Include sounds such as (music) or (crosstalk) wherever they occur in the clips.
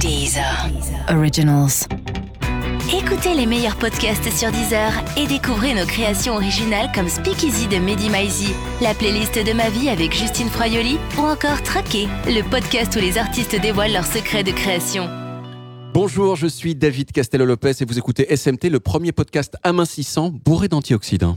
Deezer. Originals. Écoutez les meilleurs podcasts sur Deezer et découvrez nos créations originales comme Speakeasy de Mehdi Maizi, la playlist de ma vie avec Justine Froyoli ou encore Traqué, le podcast où les artistes dévoilent leurs secrets de création. Bonjour, je suis David Castello-Lopez et vous écoutez SMT, le premier podcast amincissant bourré d'antioxydants.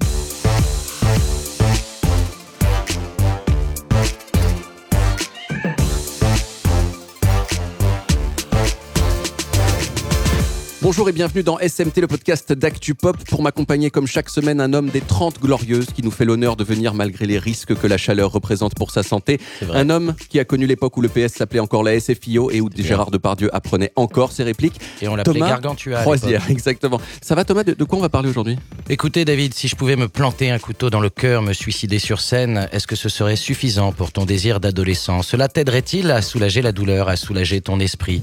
Bonjour et bienvenue dans SMT, le podcast d'Actu Pop. Pour m'accompagner comme chaque semaine, un homme des 30 glorieuses qui nous fait l'honneur de venir malgré les risques que la chaleur représente pour sa santé. Un homme qui a connu l'époque où le PS s'appelait encore la SFIO et où Gérard Depardieu apprenait encore ses répliques. Et on l'appelait Gargantua. Croisière, exactement. Ça va Thomas, de, de quoi on va parler aujourd'hui? Écoutez, David, si je pouvais me planter un couteau dans le cœur, me suicider sur scène, est-ce que ce serait suffisant pour ton désir d'adolescent? Cela t'aiderait-il à soulager la douleur, à soulager ton esprit?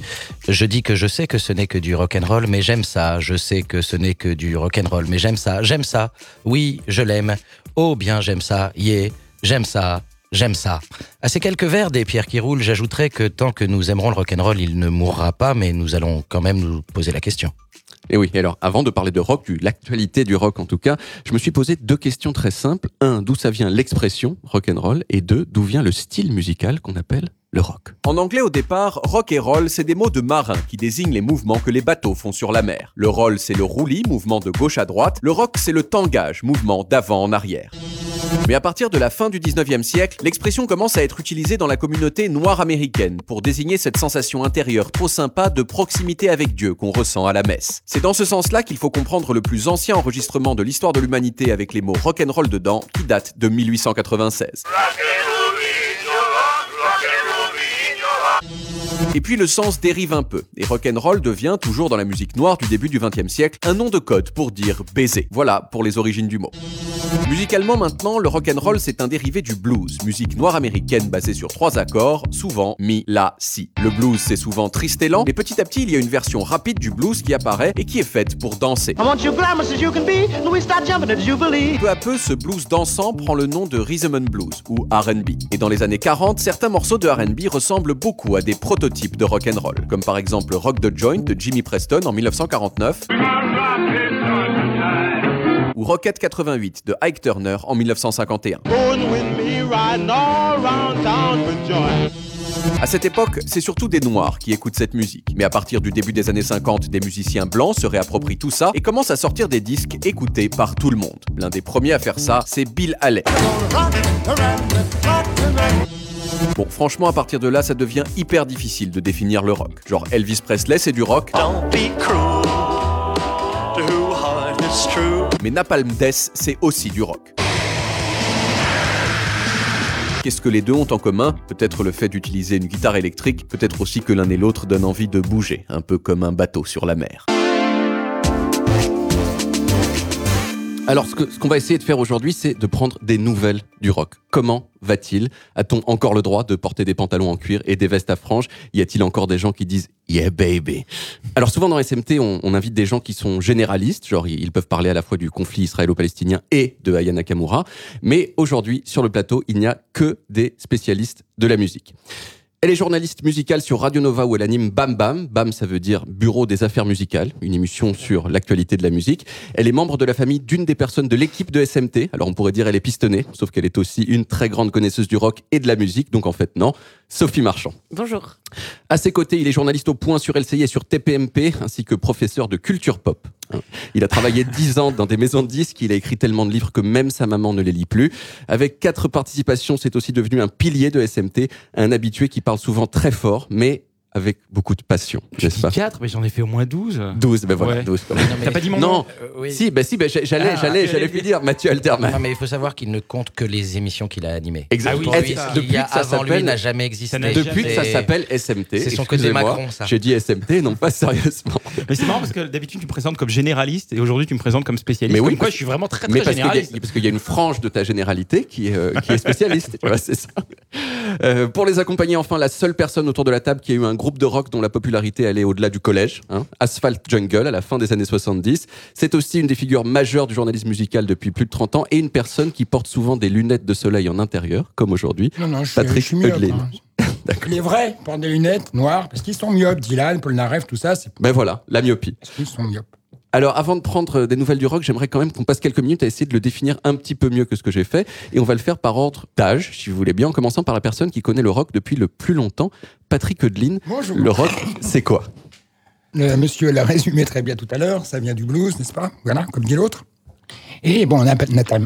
Je dis que je sais que ce n'est que du rock'n'roll, mais j'aime ça. Je sais que ce n'est que du rock'n'roll, mais j'aime ça. J'aime ça. Oui, je l'aime. Oh bien, j'aime ça. Yeah, j'aime ça. J'aime ça. À ces quelques vers des pierres qui roulent, j'ajouterais que tant que nous aimerons le rock'n'roll, il ne mourra pas, mais nous allons quand même nous poser la question. Et oui, alors avant de parler de rock, de l'actualité du rock en tout cas, je me suis posé deux questions très simples. Un, d'où ça vient l'expression rock'n'roll? Et deux, d'où vient le style musical qu'on appelle En anglais au départ, rock et roll, c'est des mots de marins qui désignent les mouvements que les bateaux font sur la mer. Le roll, c'est le roulis, mouvement de gauche à droite. Le rock, c'est le tangage, mouvement d'avant en arrière. Mais à partir de la fin du 19e siècle, l'expression commence à être utilisée dans la communauté noire américaine pour désigner cette sensation intérieure trop sympa de proximité avec Dieu qu'on ressent à la messe. C'est dans ce sens-là qu'il faut comprendre le plus ancien enregistrement de l'histoire de l'humanité avec les mots rock'n'roll dedans, qui date de 1896. Et puis le sens dérive un peu, et rock'n'roll devient, toujours dans la musique noire du début du XXe siècle, un nom de code pour dire baiser. Voilà pour les origines du mot. Musicalement maintenant, le rock'n'roll c'est un dérivé du blues, musique noire américaine basée sur trois accords, souvent mi, la, si. Le blues c'est souvent triste et lent, mais petit à petit il y a une version rapide du blues qui apparaît et qui est faite pour danser. Peu à peu, ce blues dansant prend le nom de rhythm and blues ou R&B. Et dans les années 40, certains morceaux de R&B ressemblent beaucoup à des prototypes de rock'n'roll, comme par exemple Rock the Joint de Jimmy Preston en 1949 ou Rocket 88 de Ike Turner en 1951. Going with me, riding all around town with joy. À cette époque, c'est surtout des noirs qui écoutent cette musique. Mais à partir du début des années 50, des musiciens blancs se réapproprient tout ça et commencent à sortir des disques écoutés par tout le monde. L'un des premiers à faire ça, c'est Bill Haley. Bon, franchement, à partir de là, ça devient hyper difficile de définir le rock. Genre Elvis Presley, c'est du rock, Don't be cruel to who heart is true. mais Napalm Death, c'est aussi du rock. Qu'est-ce que les deux ont en commun? Peut-être le fait d'utiliser une guitare électrique, peut-être aussi que l'un et l'autre donnent envie de bouger, un peu comme un bateau sur la mer. Alors, ce qu'on va essayer de faire aujourd'hui, c'est de prendre des nouvelles du rock. Comment va-t-il? A-t-on encore le droit de porter des pantalons en cuir et des vestes à franges? Y a-t-il encore des gens qui disent Yeah baby? Alors souvent dans SMT, on, on invite des gens qui sont généralistes, genre ils ils peuvent parler à la fois du conflit israélo-palestinien et de Aya Nakamura, mais aujourd'hui sur le plateau, il n'y a que des spécialistes de la musique. Elle est journaliste musicale sur Radio Nova où elle anime Bam Bam. Bam, ça veut dire Bureau des affaires musicales, une émission sur l'actualité de la musique. Elle est membre de la famille d'une des personnes de l'équipe de SMT. Alors on pourrait dire elle est pistonnée, sauf qu'elle est aussi une très grande connaisseuse du rock et de la musique. Donc en fait non, Sophie Marchand. Bonjour. À ses côtés, il est journaliste au point sur LCI et sur TPMP, ainsi que professeur de culture pop. Il a travaillé 10 ans dans des maisons de disques, il a écrit tellement de livres que même sa maman ne les lit plus. Avec quatre participations, c'est aussi devenu un pilier de SMT, un habitué qui parle souvent très fort, mais avec beaucoup de passion, n'est-ce pas 4, mais j'en ai fait au moins 12. 12, ben voilà, Ouais. 12 quand même. T'as pas dit mon nom Non, Euh, oui. si, ben si, ben j'allais, Ah, j'allais, j'allais allais lui dire Mathieu Alterman. Non, mais il faut savoir qu'il ne compte que les émissions qu'il a animées. Exactement. Ah oui, Depuis y a que ça s'appelle- n'a jamais existé. Depuis que ça s'appelle SMT. c'est son côté Macron, ça. J'ai dit SMT, non pas sérieusement. Mais c'est marrant parce que d'habitude tu me présentes comme généraliste et aujourd'hui tu me présentes comme spécialiste. Mais oui, comme quoi je suis vraiment très Mais très parce qu'il y, généraliste. a- parce qu'il y a une frange de ta généralité qui est, euh, qui est spécialiste. tu vois, c'est ça. Euh, pour les accompagner, enfin, la seule personne autour de la table qui a eu un groupe de rock dont la popularité allait au-delà du collège, hein, Asphalt Jungle, à la fin des années 70. C'est aussi une des figures majeures du journalisme musical depuis plus de 30 ans et une personne qui porte souvent des lunettes de soleil en intérieur, comme aujourd'hui. Non, non, je suis, Patrick je suis myope, Heuglin. hein. (laughs) Les vrais portent des lunettes noires parce qu'ils sont myopes. Dylan, Polnareff, tout ça, c'est Ben voilà, la myopie. parce qu'ils sont myopes. Alors, avant de prendre des nouvelles du rock, j'aimerais quand même qu'on passe quelques minutes à essayer de le définir un petit peu mieux que ce que j'ai fait. Et on va le faire par ordre d'âge, si vous voulez bien, en commençant par la personne qui connaît le rock depuis le plus longtemps, Patrick Eudeline. Bonjour. Le rock, c'est quoi? Le monsieur l'a résumé très bien tout à l'heure. Ça vient du blues, n'est-ce pas? Voilà, comme dit l'autre. Et bon,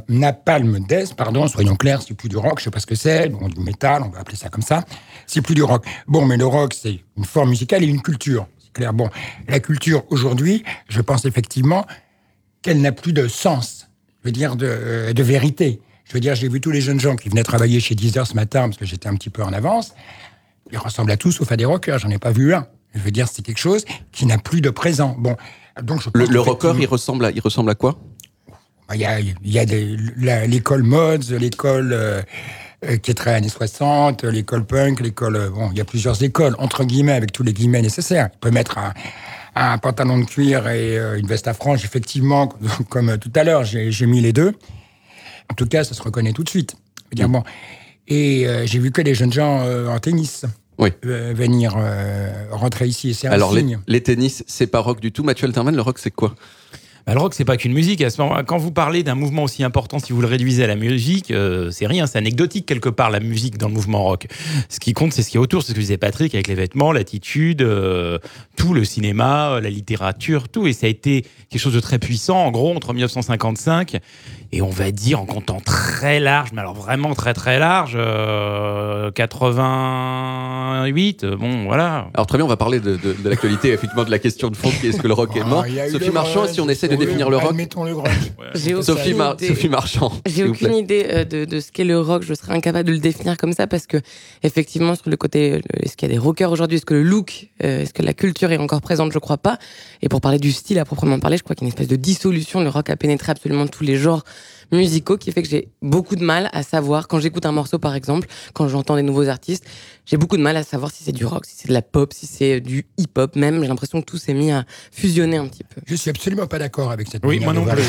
Napalm Death, pardon, soyons clairs, c'est plus du rock, je sais pas ce que c'est, bon, du métal, on va appeler ça comme ça. C'est plus du rock. Bon, mais le rock, c'est une forme musicale et une culture. C'est clair. Bon, la culture aujourd'hui, je pense effectivement qu'elle n'a plus de sens. Je veux dire, de, euh, de vérité. Je veux dire, j'ai vu tous les jeunes gens qui venaient travailler chez Deezer ce matin, parce que j'étais un petit peu en avance. Ils ressemblent à tous, sauf à des rockers. J'en ai pas vu un. Je veux dire, c'est quelque chose qui n'a plus de présent. Bon, donc je Le, le rocker, il ressemble à, il ressemble à quoi? Bah, Il y a, il y a l'école mods, l'école euh, qui est très années 60, l'école punk, l'école... euh, Bon, il y a plusieurs écoles, entre guillemets, avec tous les guillemets nécessaires. Il peut mettre un, un pantalon de cuir et euh, une veste à franges, effectivement, (laughs) comme euh, tout à l'heure, j'ai mis les deux. En tout cas, ça se reconnaît tout de suite. Dire, bon. Et euh, j'ai vu que les jeunes gens euh, en tennis Oui. euh, venir euh, rentrer ici, et c'est un Alors, les, signe. les tennis, c'est pas rock du tout. Mathieu Alterman, le rock, c'est quoi? Bah, le rock, c'est pas qu'une musique. À ce moment, quand vous parlez d'un mouvement aussi important, si vous le réduisez à la musique, euh, c'est rien, c'est anecdotique quelque part la musique dans le mouvement rock. Ce qui compte, c'est ce qui est autour, c'est ce que disait Patrick avec les vêtements, l'attitude, euh, tout le cinéma, euh, la littérature, tout. Et ça a été quelque chose de très puissant, en gros, entre 1955 et on va dire en comptant très large, mais alors vraiment très très large, euh, 88. euh, Bon, voilà. Alors très bien, on va parler de, de- de l'actualité, (laughs) effectivement, de la question de fond, qui est est-ce que le rock est mort Ah, eu Sophie Marchand, si on essaie de définir le rock. Admettons le (laughs) aucune Sophie, Mar- idée. Sophie Marchand. J'ai aucune idée euh, de, de ce qu'est le rock. Je serais incapable de le définir comme ça parce que, effectivement, sur le côté, euh, est-ce qu'il y a des rockers aujourd'hui? Est-ce que le look, euh, est-ce que la culture est encore présente? Je crois pas. Et pour parler du style à proprement parler, je crois qu'il y a une espèce de dissolution. Le rock a pénétré absolument tous les genres musicaux qui fait que j'ai beaucoup de mal à savoir quand j'écoute un morceau par exemple, quand j'entends des nouveaux artistes, j'ai beaucoup de mal à savoir si c'est du rock, si c'est de la pop, si c'est du hip-hop même. J'ai l'impression que tout s'est mis à fusionner un petit peu. Je suis absolument pas d'accord avec cette Oui, moi non plus.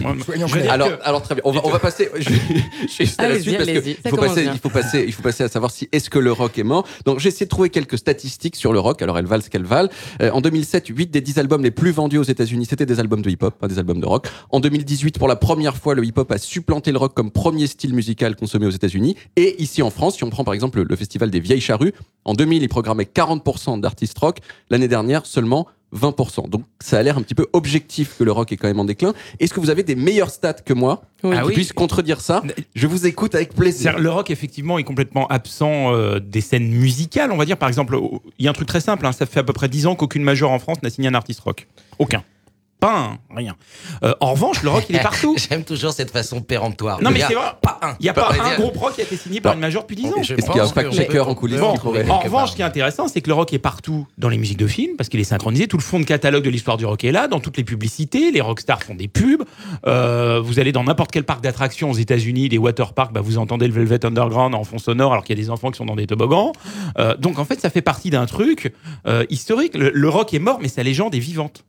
(laughs) Alors, alors très bien. On va, on va passer. (laughs) Je, suis parce ça faut passer, il faut passer, il faut passer à savoir si est-ce que le rock est mort. Donc j'ai essayé de trouver quelques statistiques sur le rock. Alors elles valent ce qu'elles valent. Euh, en 2007, 8 des 10 albums les plus vendus aux États-Unis, c'était des albums de hip-hop, pas des albums de rock. En 2018, pour la première fois, le hip-hop a supplanté le rock comme premier style musical consommé aux États-Unis. Et ici en France, si on prend par exemple le, festival des Vieilles Charrues, en 2000, il programmait 40% d'artistes rock. L'année dernière, seulement 20%. Donc ça a l'air un petit peu objectif que le rock est quand même en déclin. Est-ce que vous avez des meilleurs stats que moi Oui. qui Ah oui. puissent contredire ça? Je vous écoute avec plaisir. Le rock, effectivement, est complètement absent euh, des scènes musicales. On va dire, par exemple, il y a un truc très simple. hein, ça fait à peu près 10 ans qu'aucune major en France n'a signé un artiste rock. Aucun. Pas un, rien. Euh, en revanche, le rock, il est partout. (laughs) J'aime toujours cette façon péremptoire. Non, mais c'est vrai. Pas un. Il n'y a pas un groupe rock qui a été signé par une major depuis 10 ans. Je Est-ce qu'il y a un fact-checker en coulisses En revanche, part. ce qui est intéressant, c'est que le rock est partout dans les musiques de films, parce qu'il est synchronisé. Tout le fond de catalogue de l'histoire du rock est là, dans toutes les publicités. Les rockstars font des pubs. Euh, vous allez dans n'importe quel parc d'attractions aux États-Unis, des waterparks, bah, vous entendez le Velvet Underground en fond sonore, alors qu'il y a des enfants qui sont dans des toboggans. Euh, donc en fait, ça fait partie d'un truc euh, historique. Le, le rock est mort, mais sa légende est vivante.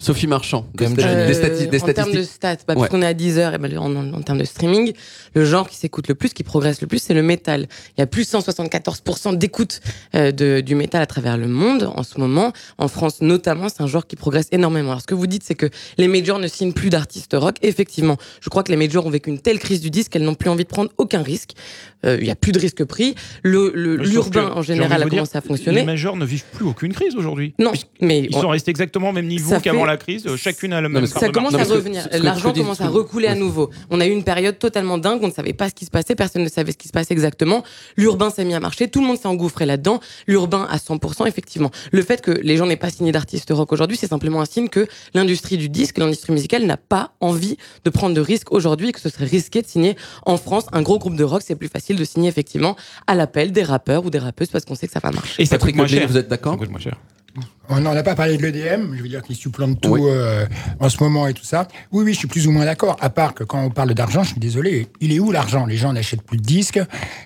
Sophie Marchand, des, Comme stati- Euh, des stati- des en termes de statistiques. stats, bah, Ouais. puisqu'on est à 10 heures, et ben, en, en- en termes de streaming, le genre qui s'écoute le plus, qui progresse le plus, c'est le métal. Il y a plus 174% d'écoute euh, du métal à travers le monde en ce moment. En France notamment, c'est un genre qui progresse énormément. Alors ce que vous dites, c'est que les majors ne signent plus d'artistes rock. Effectivement, je crois que les majors ont vécu une telle crise du disque qu'elles n'ont plus envie de prendre aucun risque. Euh, Il y a plus de risque pris. Le- le- Sauf L'urbain en général a commencé à dire, fonctionner. Les majors ne vivent plus aucune crise aujourd'hui. Non, mais sont restés exactement au même niveau qu'avant fait- la crise. Chacune a le Non, même ça commence à revenir. L'argent commence ce à recouler à nouveau. On a eu une période totalement dingue, on ne savait pas ce qui se passait, personne ne savait ce qui se passait exactement. L'urbain s'est mis à marcher, tout le monde s'est engouffré là-dedans. L'urbain à 100%, effectivement. Le fait que les gens n'aient pas signé d'artistes rock aujourd'hui, c'est simplement un signe que l'industrie du disque, l'industrie musicale n'a pas envie de prendre de risques aujourd'hui et que ce serait risqué de signer en France un gros groupe de rock. C'est plus facile de signer effectivement à l'appel des rappeurs ou des rappeuses parce qu'on sait que ça va marcher. Et ça Patrick coûte moins cher. vous êtes Ça d'accord coûte moins cher. On n'en a pas parlé de l'EDM, je veux dire qu'il supplante tout Oui. euh, en ce moment et tout ça. Oui, oui, je suis plus ou moins d'accord. À part que quand on parle d'argent, je suis désolé, il est où l'argent? Les gens n'achètent plus de disques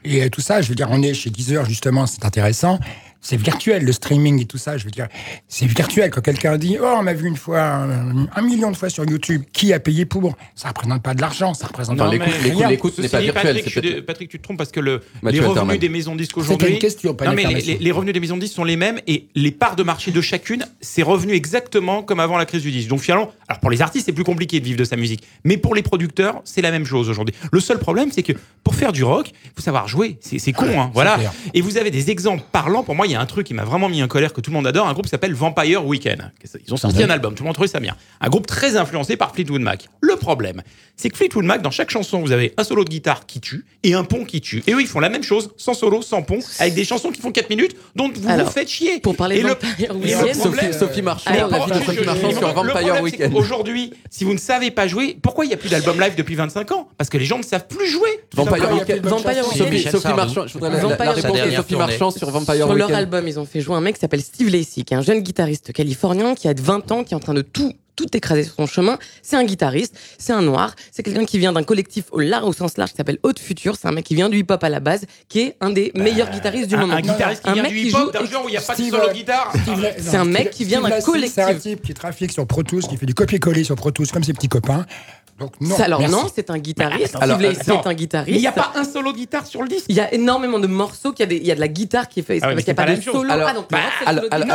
et euh, tout ça. Je veux dire, on est chez Deezer, justement, c'est intéressant. C'est virtuel, le streaming et tout ça. Je veux dire, c'est virtuel. Quand quelqu'un dit, oh, on m'a vu une fois, un, un million de fois sur YouTube, qui a payé pour? Ça représente pas de l'argent, ça représente Non, pas l'écoute- n'est pas virtuelle. Patrick, c'est je Patrick, tu te trompes parce que le, les revenus Alterman. des maisons disques aujourd'hui. une question, pas une non, mais les, affirmation. les- les revenus des maisons disques sont les mêmes et les parts de marché de chacune, c'est revenu exactement comme avant la crise du disque. Donc finalement, alors pour les artistes, c'est plus compliqué de vivre de sa musique. Mais pour les producteurs, c'est la même chose aujourd'hui. Le seul problème, c'est que pour faire du rock, il faut savoir jouer. C'est c'est con, hein. Voilà. Et vous avez des exemples parlants. Pour moi, il y a un truc qui m'a vraiment mis en colère que tout le monde adore. Un groupe qui s'appelle Vampire Weekend. Ils ont sorti un album. Tout le monde trouvait ça bien. Un groupe très influencé par Fleetwood Mac. Le problème, c'est que Fleetwood Mac, dans chaque chanson, vous avez un solo de guitare qui tue et un pont qui tue. Et eux, ils font la même chose, sans solo, sans pont, avec des chansons qui font 4 minutes, dont vous Alors, vous faites chier. Pour parler Et de le- Vampire le Weekend, problème- Sophie, Sophie Marchand, Alors, la vie de Sophie Marchand sur Vampire Weekend. qu'aujourd'hui, si vous ne savez pas jouer, pourquoi il n'y a plus d'album live depuis 25 ans? Parce que les gens ne savent plus jouer. Vampire. Weekend. Sophie. Marchand, je voudrais la, réponse de Sophie. Marchand sur Vampire Sur leur Weekend. Album, ils ont fait jouer un mec qui s'appelle Steve Lacy, qui est un jeune guitariste californien qui a 20 ans, qui est en train de tout tout écraser sur son chemin. C'est un guitariste, c'est un noir, c'est quelqu'un qui vient d'un collectif au large, au sens large, qui s'appelle Haute Future. C'est un mec qui vient du hip-hop à la base, qui est un des meilleurs guitaristes du un, moment. un guitariste qui Un vient mec du hip-hop, joue d'un genre où il n'y a pas de solo euh, guitare. C'est un mec qui vient d'un collectif. C'est un type qui trafique sur Pro Tools, qui fait du copier-coller sur Pro Tools comme ses petits copains. Donc non. Ça, alors merci. non, c'est un guitariste. Alors, Steve Lacy attends. est un guitariste. Mais il n'y a pas un solo de guitare sur le disque. Il y a énormément de morceaux, qu'il y a des- il y a de la guitare qui est faite. Ah qu'il n'y a c'est pas de solo. Alors, ah, donc, bah, c'est Alors, alors,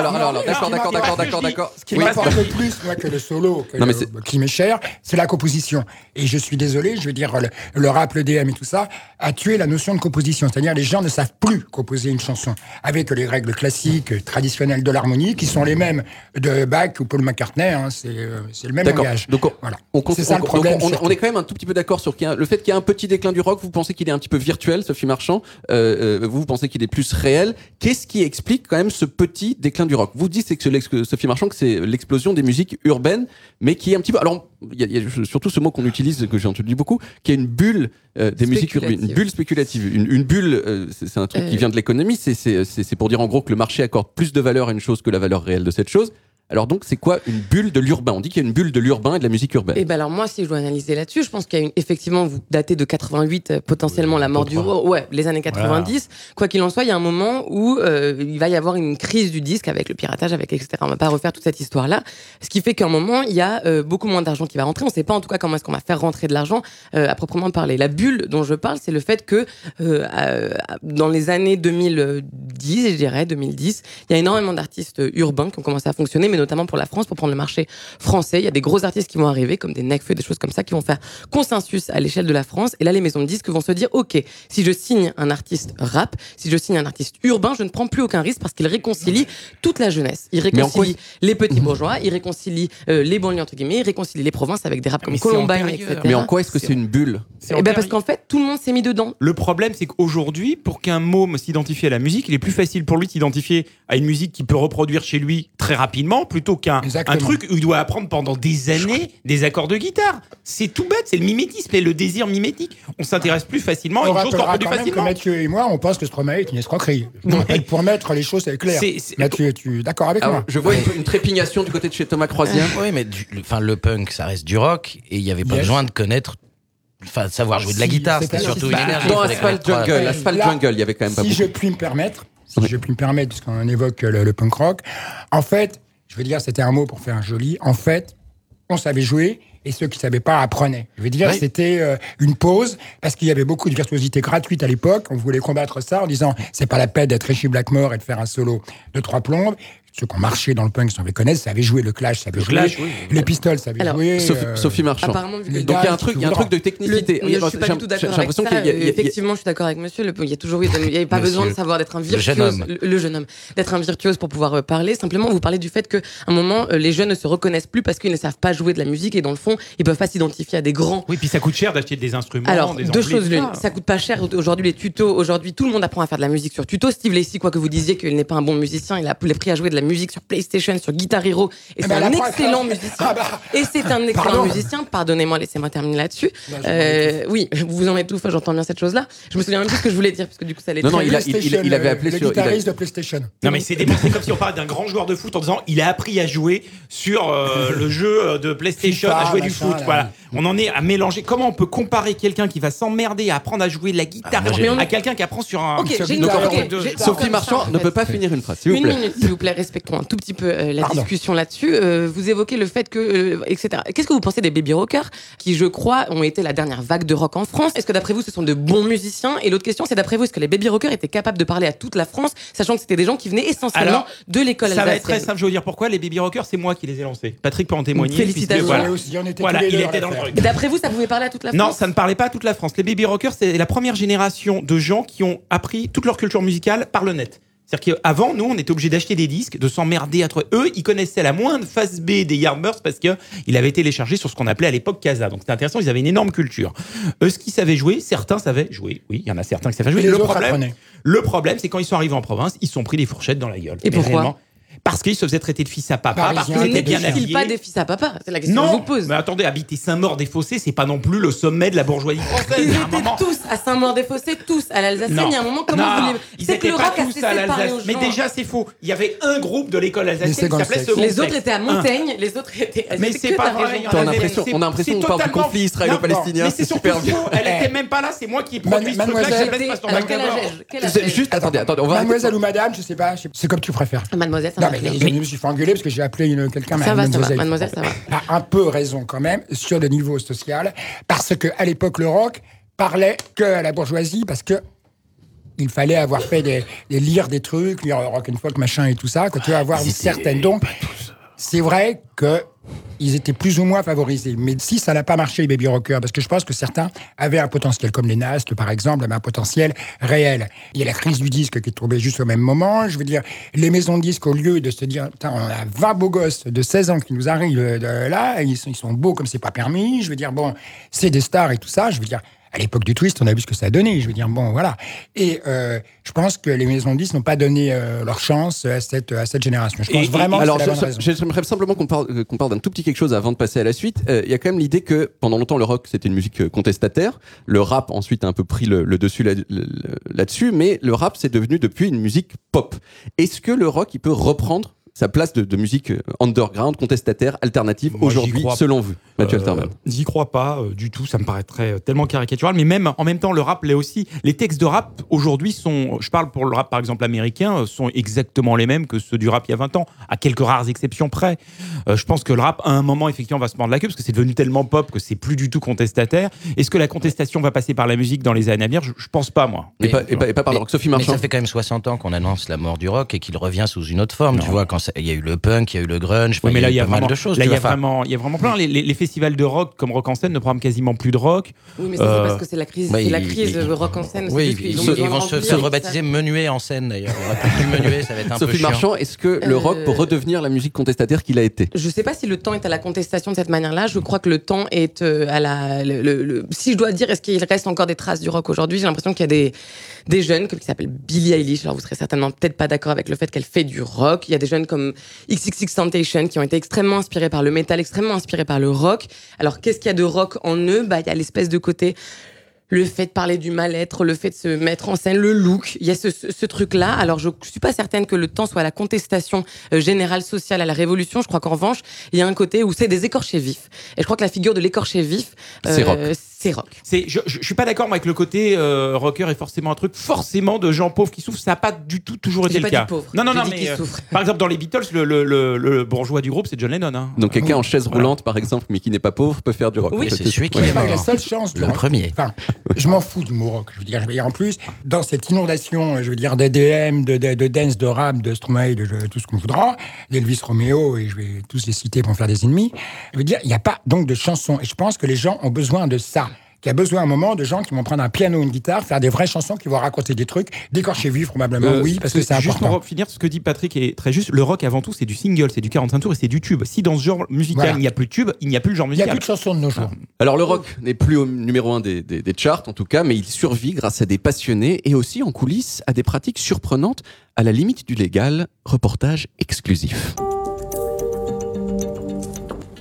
d'accord, d'accord, d'accord, d'accord. Ce qui m'importe plus, moi, que le solo, que Non, mais le- c'est- qui m'est cher, c'est la composition. Et je suis désolé, je veux dire, le, le rap, le DM et tout ça a tué la notion de composition. C'est-à-dire, les gens ne savent plus composer une chanson avec les règles classiques, traditionnelles de l'harmonie, qui sont les mêmes de Bach ou Paul McCartney. hein, c'est euh, c'est le même D'accord. langage. Donc, on, voilà. C'est ça le problème. On- est quand même un tout petit peu d'accord sur qu'il y a- le fait qu'il y a un petit déclin du rock. Vous pensez qu'il est un petit peu virtuel, Sophie Marchand. Euh, euh, vous, pensez qu'il est plus réel. Qu'est-ce qui explique quand même ce petit déclin du rock? Vous dites c'est que Sophie Marchand que c'est l'explosion des musiques urbaines, mais qui est un petit peu. Alors, il y a, il y a surtout ce mot qu'on utilise que j'ai entendu beaucoup, qui est une bulle euh, des musiques urbaines, une bulle spéculative, une, une bulle. euh, c'est c'est un truc qui vient de l'économie. C'est c'est c'est- c'est pour dire en gros que le marché accorde plus de valeur à une chose que la valeur réelle de cette chose. Alors donc, c'est quoi une bulle de l'urbain? On dit qu'il y a une bulle de l'urbain et de la musique urbaine. Et ben alors moi, si je dois analyser là-dessus, je pense qu'il y a une, effectivement, vous datez de 88, euh, potentiellement la mort du roi, ouais, les années 90. Quoi qu'il en soit, il y a un moment où euh, il va y avoir une crise du disque avec le piratage, avec etc. On va pas refaire toute cette histoire-là. Ce qui fait qu'à un moment, il y a euh, beaucoup moins d'argent qui va rentrer. On sait pas en tout cas comment est-ce qu'on va faire rentrer de l'argent euh, à proprement parler. La bulle dont je parle, c'est le fait que euh, euh, dans les années 2010, je dirais 2010, il y a énormément d'artistes urbains qui ont commencé à fonctionner, mais notamment pour la France, pour prendre le marché français. Il y a des gros artistes qui vont arriver, comme des Necfeu, des choses comme ça, qui vont faire consensus à l'échelle de la France. Et là, les maisons de disques vont se dire, OK, si je signe un artiste rap, si je signe un artiste urbain, je ne prends plus aucun risque parce qu'il réconcilie toute la jeunesse. Il réconcilie les petits bourgeois, il réconcilie euh, les banlieues, entre guillemets, il réconcilie les provinces avec des raps comme Mais c'est Columbine, etc. Mais en quoi est-ce que c'est une bulle Eh ben parce qu'en fait, tout le monde s'est mis dedans. Le problème, c'est qu'aujourd'hui, pour qu'un môme s'identifie à la musique, il est plus facile pour lui de s'identifier à une musique qu'il peut reproduire chez lui très rapidement, plutôt qu'un un truc où il doit apprendre pendant des années des accords de guitare. C'est tout bête, c'est le mimétisme et le désir mimétique. On s'intéresse plus facilement à une chose qu'on quand même que facilement. Mathieu et moi, on pense que Stromae est une escroquerie. (laughs) Rappelle pour mettre les choses claires. C'est- c'est- Mathieu, tu es d'accord avec Alors, moi je vois une, une trépignation du côté de chez Thomas Croisien. Oui, mais du- le- enfin, le punk, ça reste du rock et il n'y avait pas Yes. besoin de connaître, enfin, de savoir jouer de la Si, guitare. C'était surtout bah, une énergie. Dans Asphalt Jungle, Asphalt Jungle, il y avait quand même pas si beaucoup. je puis me permettre, si Oui. je puis me permettre, puisqu'on évoque le, le punk rock, en fait, je veux dire, c'était un mot pour faire un joli. En fait, on savait jouer et ceux qui savaient pas apprenaient. Je veux dire, Oui. c'était euh, une pause parce qu'il y avait beaucoup de virtuosité gratuite à l'époque. On voulait combattre ça en disant c'est pas la peine d'être Richie Blackmore et de faire un solo de trois plombes. Ceux qui ont marché dans le punk, sans les connaissent, savaient jouer. Le Clash savait Le jouer. Clash, oui. Les Pistols savaient Alors, jouer. Sophie, euh, Sophie Marchand. Apparemment, Donc il y a un truc, il y a un truc de technicité. Le- je suis pas du tout d'accord avec l'impression ça. qu'il y a- il y a- il y a- Effectivement, je suis d'accord avec monsieur. Le- il y a toujours eu, il n'y avait pas Monsieur. besoin de savoir d'être un Le jeune virtuose, homme. le, le jeune homme, d'être un virtuose pour pouvoir euh, parler. Simplement, vous parlez du fait que, à un moment, euh, les jeunes ne se reconnaissent plus parce qu'ils ne savent pas jouer de la musique et dans le fond, ils peuvent pas s'identifier à des grands. Oui, puis ça coûte cher d'acheter des instruments, Alors, des deux choses l'une. ça. Coûte pas cher aujourd'hui les tutos. Aujourd'hui, tout le monde apprend à faire de la musique sur tuto. Steve Lacy, quoi que vous disiez qu'il n'est pas un bon musicien, il a appris à jouer de la musique sur PlayStation, sur Guitar Hero, et Eh c'est ben, un excellent musicien. Ah bah. Et c'est un excellent Pardon. musicien. Pardonnez-moi, laissez-moi terminer là-dessus. Là, je Euh, oui, vous vous en étouffe, j'entends bien cette chose-là. Je me souviens même plus ce que je voulais dire, parce que du coup, ça allait Non, non, il a- il- il- PlayStation, il avait appelé le sur- il a- guitariste de PlayStation. Non mais c'est comme si on parlait d'un grand joueur de foot en disant il a appris à jouer sur euh, (laughs) le jeu euh, de PlayStation, FIFA, à jouer du foot. là. Voilà. On en est à mélanger. Comment on peut comparer quelqu'un qui va s'emmerder à apprendre à jouer de la guitare j'ai- à quelqu'un qui apprend sur un. Sophie Marchand ne peut pas finir une phrase, s'il vous Une minute, s'il vous plaît, respectons un tout petit peu euh, la Pardon. discussion là-dessus. Euh, vous évoquez le fait que, euh, etc. Qu'est-ce que vous pensez des baby rockers qui, je crois, ont été la dernière vague de rock en France? Est-ce que d'après vous, ce sont de bons musiciens? Et l'autre question, c'est d'après vous, est-ce que les baby rockers étaient capables de parler à toute la France, sachant que c'était des gens qui venaient essentiellement Alors, de l'école Ça va être très simple, je vais vous dire pourquoi. Les Baby Rockers, c'est moi qui les ai lancés. Patrick peut en témoigner. Félicitations. puisque, Voilà, Ouais, aussi, on était Voilà, il était dans le truc. D'après vous, ça pouvait parler à toute la France? Non, ça ne parlait pas à toute la France. Les Baby Rockers, c'est la première génération de gens qui ont appris toute leur culture musicale par le net. C'est-à-dire qu'avant, nous, on était obligés d'acheter des disques, de s'emmerder à trouver. Eux, ils connaissaient la moindre phase B des Yardbirds parce qu'ils avaient téléchargé sur ce qu'on appelait à l'époque Casa. Donc c'était intéressant, ils avaient une énorme culture. Eux, ce qu'ils savaient jouer, certains savaient jouer. Oui, il y en a certains qui savaient jouer. Le, problème, le problème, c'est quand ils sont arrivés en province, ils se sont pris des fourchettes dans la gueule. Et Mais pourquoi réellement, Parce qu'ils se faisaient traiter de fils à papa, parce étaient des bien habillés. pas des fils à papa C'est la question que je Non, vous pose. mais attendez, habiter Saint-Maur-des-Fossés, c'est pas non plus le sommet de la bourgeoisie française. Ils étaient moment- tous à Saint-Maur-des-Fossés, tous à l'Alsacienne. Non. Il y a un moment, comment Non, vous voulez ils C'est que étaient le pas tous à l'Alsace. Mais déjà, c'est faux. Il y avait un groupe de l'école alsacienne qui s'appelait. Second Les autres étaient à Un. Montaigne, les autres étaient. Mais c'était c'est que pas vrai. on a l'impression qu'on parle du conflit Non, israélo-palestinien, mais c'est super faux. Elle Eh. était même pas là, c'est moi qui ai produit ce que Juste, attendez, attendez, on va arrêter. Mademoiselle ou madame, je sais pas, c'est comme tu préfères. Mademoiselle, mais je me suis fait engueuler parce que j'ai appelé une- quelqu'un Ça va, ça va. mademoiselle. Mademoiselle, ça va. a un peu raison quand même sur le niveau social, parce que à l'époque le rock parlait que à la bourgeoisie, parce que il fallait avoir fait des, des lire des trucs, lire rock and folk machin et tout ça, que tu veux avoir une certaine. Donc c'est vrai que ils étaient plus ou moins favorisés. Mais si ça n'a pas marché, les baby rockers, parce que je pense que certains avaient un potentiel, comme les Nast, par exemple, avaient un potentiel réel. Il y a la crise du disque qui est juste au même moment. Je veux dire, les maisons de disques, au lieu de se dire, on a 20 beaux gosses de 16 ans qui nous arrivent de là, ils sont, ils sont beaux comme c'est pas permis. Je veux dire, bon, c'est des stars et tout ça. Je veux dire, à l'époque du twist, on a vu ce que ça a donné. Je veux dire, bon, voilà. Et euh, je pense que les maisons de disques n'ont pas donné euh, leur chance à cette, à cette génération. Je pense Et- et- vraiment Alors, que raison. je- j'aimerais simplement qu'on parle, euh, qu'on parle d'un tout petit quelque chose avant de passer à la suite. Euh, Il y a quand même l'idée que pendant longtemps, le rock, c'était une musique contestataire. Le rap, ensuite, a un peu pris le, le dessus là- là-dessus. mais le rap, c'est devenu depuis une musique pop. Est-ce que le rock, il peut reprendre sa place de, de musique euh, underground, contestataire, alternative aujourd'hui, selon vous, Mathieu Euh, Alterman J'y crois pas euh, du tout, ça me paraîtrait tellement caricatural. Mais même en même temps, le rap l'est aussi. Les textes de rap aujourd'hui sont, je parle pour le rap par exemple américain, sont exactement les mêmes que ceux du rap il y a 20 ans, à quelques rares exceptions près. Euh, je pense que le rap, à un moment, effectivement, va se mordre la queue parce que c'est devenu tellement pop que c'est plus du tout contestataire. Est-ce que la contestation va passer par la musique dans les années à venir? Je, je pense pas, moi. et, pas, et pas- et pas par le rock. Sophie Mais Marchand ça fait quand même 60 ans qu'on annonce la mort du rock et qu'il revient sous une autre forme. Tu vois, quand ça- il y a eu le punk, il y a eu le grunge, Oui, mais il là, y il y a a eu pas mal vraiment, de choses. là, il y a vraiment, il y a vraiment plein. Les, les- les festivals de rock, comme Rock en scène, ne programment quasiment plus de rock. Oui, mais ça, Euh, c'est parce que c'est la crise, bah, c'est la crise il- euh, rock en scène. Oui, ils, se- vont se, se rebaptiser menuet en scène d'ailleurs. Y menuet, ça va être un peu Sophie chiant. Marchand, est-ce que le Euh, rock peut redevenir la musique contestataire qu'il a été? Je sais pas si le temps est à la contestation de cette manière-là. Je crois que le temps est euh, à la. le- le- le- Si je dois dire, est-ce qu'il reste encore des traces du rock aujourd'hui? J'ai l'impression qu'il y a des des jeunes comme qui s'appellent Billie Eilish. Alors vous serez certainement peut-être pas d'accord avec le fait qu'elle fait du rock. Il y a des jeunes comme XXX Temptation qui ont été extrêmement inspirés par le métal, extrêmement inspirés par le rock. Alors qu'est-ce qu'il y a de rock en eux? Bah il y a l'espèce de côté le fait de parler du mal-être, le fait de se mettre en scène, le look, il y a ce, ce- ce truc-là. Alors, je suis pas certaine que le temps soit la contestation euh, générale sociale, à la révolution. Je crois qu'en revanche, il y a un côté où c'est des écorchés vifs. Et je crois que la figure de l'écorché vif, euh, C'est rock. C'est rock. C'est, je, je, je suis pas d'accord moi, avec le côté euh, rocker est forcément un truc forcément de gens pauvres qui souffrent. Ça n'a pas du tout toujours été le pas cas. dit pauvre. Non, non, non, mais euh, souffrent. par exemple dans les Beatles, le, le, le, le bourgeois du groupe c'est John Lennon. Hein. Donc quelqu'un en chaise roulante, par exemple, mais qui n'est pas pauvre, peut faire du rock. Oui, c'est celui qui Ouais. est la seule chance. du Le rock. premier. Enfin, je m'en fous du mot rock. Je veux dire, et en plus, dans cette inondation, je veux dire, d'EDM, de, de, de dance, de rap, de Stromae, de, de tout ce qu'on voudra, d'Elvis Romeo, et je vais tous les citer pour en faire des ennemis. Je veux dire, il n'y a pas donc de chansons. Et je pense que les gens ont besoin de ça. Qu'il y a besoin à un moment de gens qui vont prendre un piano, une guitare, faire des vraies chansons, qui vont raconter des trucs, d'écorcher vif probablement, Euh, oui, parce que c'est Juste important. pour finir, ce que dit Patrick est très juste. Le rock avant tout c'est du single, c'est du 45 tours et c'est du tube. Si dans ce genre musical Voilà. il n'y a plus de tube, il n'y a plus le genre Il n'y a musical. plus de chansons de nos jours. Alors le rock n'est plus au numéro un des, des- des charts en tout cas, mais il survit grâce à des passionnés et aussi en coulisses à des pratiques surprenantes à la limite du légal. Reportage exclusif.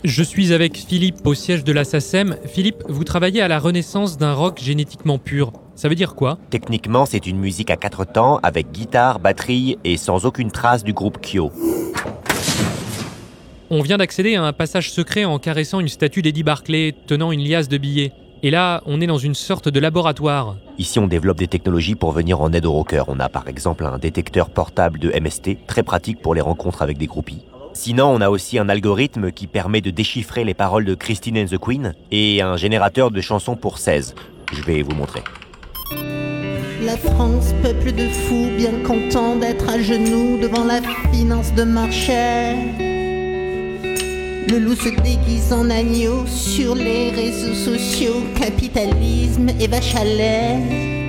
Je suis avec Philippe au siège de la SACEM. Philippe, vous travaillez à la renaissance d'un rock génétiquement pur. Ça veut dire quoi? Techniquement, c'est une musique à quatre temps avec guitare, batterie et sans aucune trace du groupe Kyo. On vient d'accéder à un passage secret en caressant une statue d'Eddie Barclay tenant une liasse de billets. Et là, on est dans une sorte de laboratoire. Ici, on développe des technologies pour venir en aide aux rockers. On a par exemple un détecteur portable de MST, très pratique pour les rencontres avec des groupies. Sinon, on a aussi un algorithme qui permet de déchiffrer les paroles de Christine and the Queen et un générateur de chansons pour 16. Je vais vous montrer. La France, peuple de fous, bien content d'être à genoux devant la finance de marché. Le loup se déguise en agneau sur les réseaux sociaux, capitalisme et vache à lait.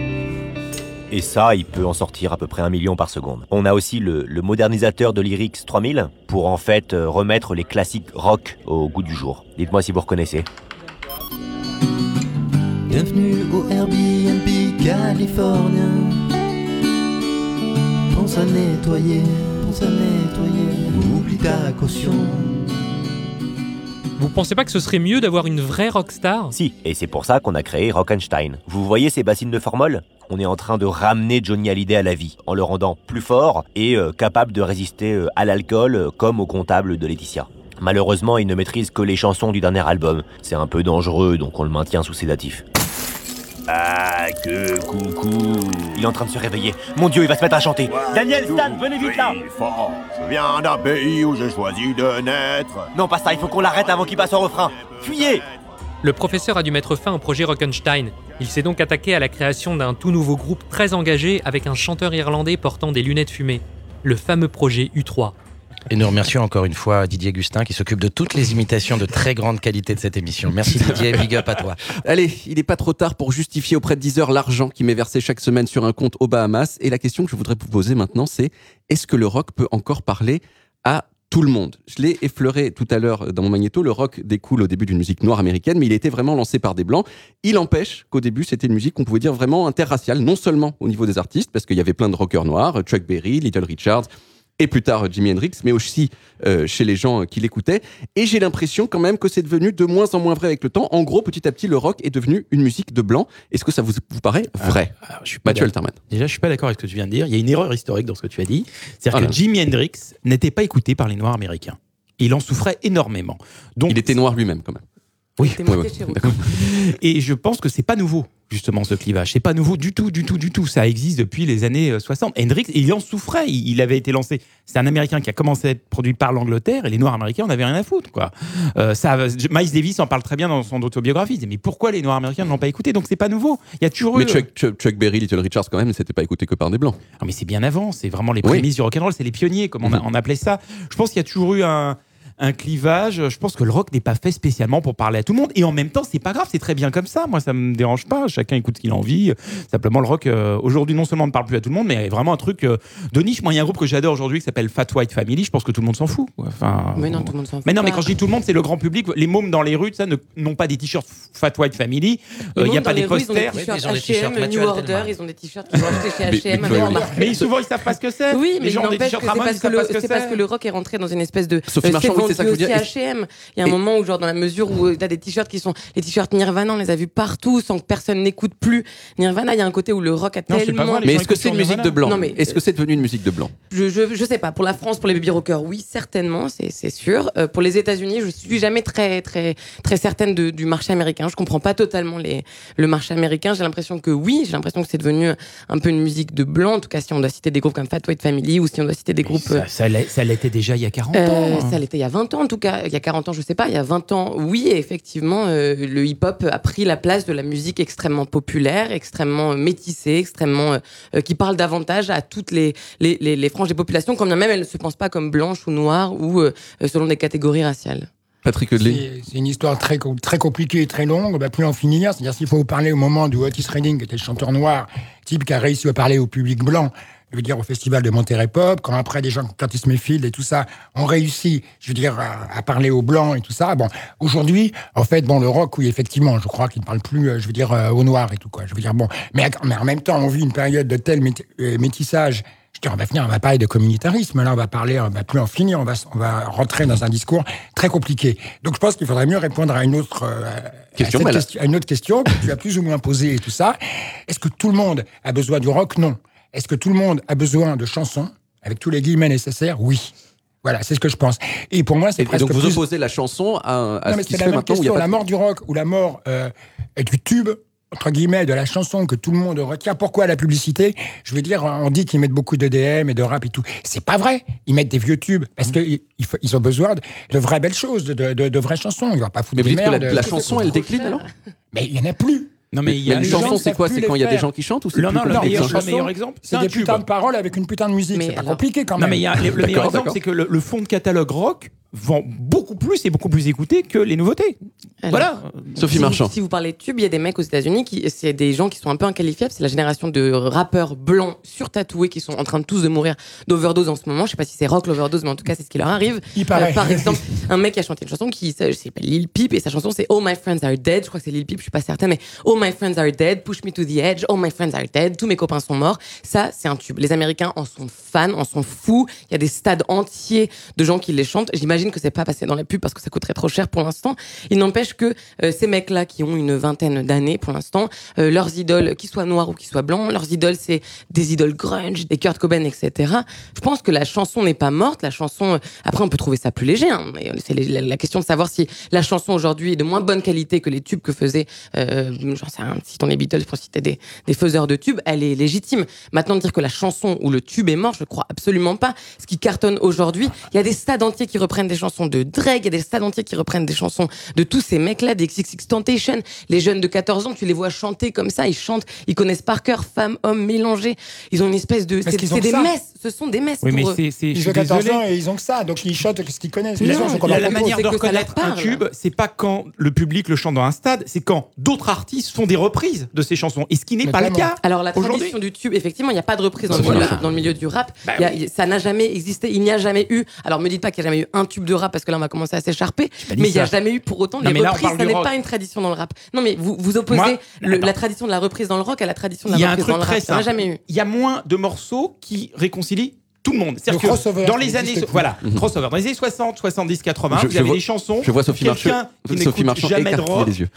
Et ça, il peut en sortir à peu près un million par seconde. On a aussi le, modernisateur de Lyrics 3000 pour en fait euh, remettre les classiques rock au goût du jour. Dites-moi si vous reconnaissez. Oublie ta caution. Vous pensez pas que ce serait mieux d'avoir une vraie rockstar? Si, et c'est pour ça qu'on a créé Rockenstein. Vous voyez ces bassines de formol? On est en train de ramener Johnny Hallyday à la vie, en le rendant plus fort et euh, capable de résister euh, à l'alcool euh, comme au comptable de Laetitia. Malheureusement, il ne maîtrise que les chansons du dernier album. C'est un peu dangereux, donc on le maintient sous sédatif. Ah, que coucou Il est en train de se réveiller. Mon Dieu, il va se mettre à chanter. Daniel, Stan, venez vite là Je viens d'un pays où j'ai choisi de naître. Non, pas ça, il faut qu'on l'arrête avant qu'il passe au refrain. Fuyez Le professeur a dû mettre fin au projet Rockenstein. Il s'est donc attaqué à la création d'un tout nouveau groupe très engagé avec un chanteur irlandais portant des lunettes fumées. Le fameux projet U3. Et nous remercions encore une fois Didier Gustin qui s'occupe de toutes les imitations de très grande qualité de cette émission. Merci Didier, big up à toi. Allez, il n'est pas trop tard pour justifier auprès de Deezer l'argent qui m'est versé chaque semaine sur un compte aux Bahamas. Et la question que je voudrais vous poser maintenant, c'est est-ce que le rock peut encore parler à tout le monde? Je l'ai effleuré tout à l'heure dans mon magnéto. Le rock découle au début d'une musique noire américaine, mais il était vraiment lancé par des blancs. Il empêche qu'au début, c'était une musique qu'on pouvait dire vraiment interraciale, non seulement au niveau des artistes, parce qu'il y avait plein de rockers noirs, Chuck Berry, Little Richard, et plus tard Jimi Hendrix, mais aussi euh, chez les gens qui l'écoutaient. Et j'ai l'impression quand même que c'est devenu de moins en moins vrai avec le temps. En gros, petit à petit, le rock est devenu une musique de blanc. Est-ce que ça vous, vous paraît vrai Alors, je suis Mathieu. Alterman. Déjà, je suis pas d'accord avec ce que tu viens de dire. Il y a une erreur historique dans ce que tu as dit. C'est-à-dire Ah que. Jimi Hendrix n'était pas écouté par les Noirs américains. Il en souffrait énormément. Donc, Il était noir lui-même quand même. Oui. (laughs) Et je pense que c'est pas nouveau, justement, ce clivage. C'est pas nouveau du tout, du tout, du tout. Ça existe depuis les années euh, 60. Hendrix, il en souffrait. Il, avait été lancé. C'est un Américain qui a commencé à être produit par l'Angleterre et les Noirs américains, on n'avait rien à foutre, quoi. Euh, ça, Miles Davis en parle très bien dans son autobiographie. Il dit, mais pourquoi les Noirs américains ne l'ont pas écouté? Donc c'est pas nouveau. Il y a toujours Mais eu. Chuck, Chuck- Chuck Berry, Little Richards quand même, c'était pas écouté que par des blancs. Ah, mais c'est bien avant, c'est vraiment les Oui. prémices du rock'n'roll, c'est les pionniers, comme on, a- Mhm. on appelait ça. Je pense qu'il y a toujours eu un, un clivage. Je pense que le rock n'est pas fait spécialement pour parler à tout le monde. Et en même temps, c'est pas grave, c'est très bien comme ça. Moi, ça me dérange pas. Chacun écoute ce qu'il a envie. Simplement, le rock, euh, aujourd'hui, non seulement ne parle plus à tout le monde, mais est vraiment un truc euh, de niche. Moi, il y a un groupe que j'adore aujourd'hui qui s'appelle Fat White Family. Je pense que tout le monde s'en fout. Enfin, Mais non, tout le monde s'en fout. mais non, mais quand je dis tout le monde, c'est le grand public. Les mômes dans les rues, ça, n'ont pas des t-shirts Fat White Family. Euh, Il n'y a mômes pas des posters. Ils ont des t-shirts H&M, Mathieu New Order, Altelman. ils ont des t-shirts qu'ils (laughs) ont achetés chez Mais- H&M. mais- souvent, ils savent pas ce que c'est. Oui, mais il gens ont des n'empêche que t-shirts c'est Ramones, parce ils que savent le- pas ce que c'est parce c'est. que le rock est rentré dans une espèce de. Sophie euh, Marchand, c'est ça que je veux dire. aussi H&M. Il y a un Et- moment où, genre, dans la mesure où tu as des t-shirts qui sont les t-shirts Nirvana, on les a vus partout sans que personne n'écoute plus. Nirvana, il y a un côté où le rock a Non, tellement. vrai, Mais est-ce que c'est une musique de blanc Non, mais- Est-ce que c'est devenu une musique de blanc Je, je, je sais pas. Pour la France, pour les baby rockers, oui, certainement, c'est c'est sûr. Euh, pour les États-Unis, je suis jamais très très très certaine de- du marché américain. Je comprends pas totalement les, le marché américain. J'ai l'impression que oui, j'ai l'impression que c'est devenu un peu une musique de blanc. En tout cas, si on doit citer des groupes comme Fat White Family ou si on doit citer des groupes. Ça, ça l'est- ça l'était déjà il y a 40 Euh, ans. hein. ça l'était il y a 20 ans en tout cas. Il y a 40 ans, je sais pas. Il y a 20 ans, oui, effectivement, euh, le hip-hop a pris la place de la musique extrêmement populaire, extrêmement euh, métissée, extrêmement euh, qui parle davantage à toutes les, les, les, les franges des populations, quand bien même elles ne se pensent pas comme blanches ou noires ou euh, selon des catégories raciales. Patrick C'est une histoire très, très compliquée et très longue. On va plus en finir. C'est-à-dire s'il faut vous parler au moment où Otis Redding, qui était le chanteur noir, type qui a réussi à parler au public blanc, je veux dire au festival de Monterey Pop, quand après des gens comme Curtis Mayfield et tout ça ont réussi, je veux dire, à, à parler aux blancs et tout ça. Bon, aujourd'hui, en fait, bon, le rock, oui, effectivement, je crois qu'il ne parle plus, euh, je veux dire, euh, aux noirs et tout quoi. Je veux dire, bon, mais, mais en même temps, on vit une période de tel euh, métissage. Je veux dire, on va finir, on va parler de communautarisme. Là, on va parler, on va plus en finir. On va, on va rentrer dans un discours très compliqué. Donc, je pense qu'il faudrait mieux répondre à une autre euh, Question, à, cette voilà. question- à une autre question que tu as plus ou moins posée et tout ça. Est-ce que tout le monde a besoin du rock? Non. Est-ce que tout le monde a besoin de chansons avec tous les guillemets nécessaires? Oui. Voilà, c'est ce que je pense. Et pour moi, c'est presque donc vous plus- opposez la chanson à, à non, ce mais qui c'est se la fait où y a question, pas la de- mort du rock ou la mort euh, du tube, entre guillemets, de la chanson que tout le monde retient. Pourquoi la publicité? Je veux dire, on dit qu'ils mettent beaucoup de DM et de rap et tout. C'est pas vrai. Ils mettent des vieux tubes parce qu'ils ils ont besoin de, vraies belles choses, de, de, de vraies chansons. Ils vont pas foutre Mais des dites que la, merdes. la chanson, elle décline alors? Mais il y en a plus. Non, mais il y a une chanson, c'est quoi? C'est quand il y a des gens qui chantent ou c'est Non, non, le meilleur- le meilleur exemple, c'est des putains de paroles avec une putain de musique. Mais C'est pas compliqué quand même. Non, mais il y a, le, meilleur exemple, c'est que le, le fond de catalogue rock vend beaucoup plus et beaucoup plus écouté que les nouveautés. Alors, Voilà. Sophie si Marchand. Vous, si vous parlez de tube, il y a des mecs aux États-Unis qui, c'est des gens qui sont un peu inqualifiables. C'est la génération de rappeurs blancs surtatoués qui sont en train de tous de mourir d'overdose en ce moment. Je sais pas si c'est rock l'overdose, mais en tout cas, c'est ce qui leur arrive. Euh, Il paraît. par exemple, un mec qui a chanté une chanson qui s'appelle Lil Peep et sa chanson c'est Oh My Friends Are Dead. Je crois que c'est Lil Peep, je suis pas certaine, mais Oh My Friends Are Dead, Push Me to the Edge, Oh My Friends Are Dead, tous mes copains sont morts. Ça, c'est un tube. Les Américains en sont fans, en sont fous. Il y a des stades entiers de gens qui les chantent. J'imagine que c'est pas passé dans la pub parce que ça coûterait trop cher pour l'instant. Il n'empêche que euh, ces mecs-là qui ont une vingtaine d'années pour l'instant, euh, leurs idoles, qu'ils soient noirs ou qu'ils soient blancs, leurs idoles c'est des idoles grunge, des Kurt Cobain, etc. Je pense que la chanson n'est pas morte. La chanson, euh, après on peut trouver ça plus léger. Hein, c'est les- la, question de savoir si la chanson aujourd'hui est de moins bonne qualité que les tubes que faisaient, rien, citons les Beatles pour citer des, faiseurs de tubes, elle est légitime. Maintenant dire que la chanson ou le tube est mort, je crois absolument pas. Ce qui cartonne aujourd'hui, il y a des stades entiers qui reprennent des chansons de Drake, il y a des stades entiers qui reprennent des chansons de tous ces mecs-là, des XXX Temptation. Les jeunes de 14 ans, tu les vois chanter comme ça, ils chantent, ils connaissent par cœur femmes, hommes mélangés. Ils ont une espèce de, c'est des ça. messes, ce sont des messes Oui, mais pour c'est, Ils ont 14 désolé. ans et ils ont que ça, donc ils chantent ce qu'ils connaissent. Non, gens La, la manière de reconnaître un tube, c'est pas quand le public le chante dans un stade, c'est quand d'autres artistes font des reprises de ces chansons. Et ce qui n'est pas le cas. Alors la tradition du tube, effectivement, il n'y a pas de reprise dans, le milieu, du rap. Bah ça n'a jamais existé. Il n'y a jamais eu. Alors me dites pas qu'il n'y a jamais eu un tube de rap parce que là on va commencer à s'écharper. Mais il n'y a jamais eu pour autant Non, des là, reprises. parle Ça n'est pas une tradition dans le rap. Non mais vous vous opposez Moi, le- attends. la tradition de la reprise dans le rock à la tradition de Il y la a un reprise truc dans le rap. Ça n'a jamais eu. Il y a moins de morceaux qui réconcilient tout le monde. C'est-à-dire Le que crossover, dans les années, voilà, crossover. Dans les années 60, 70, 80, Je- vous je avez vois- des chansons. Je vois Sophie Marchand, qui Sophie n'écoute Marchand jamais de rock les yeux.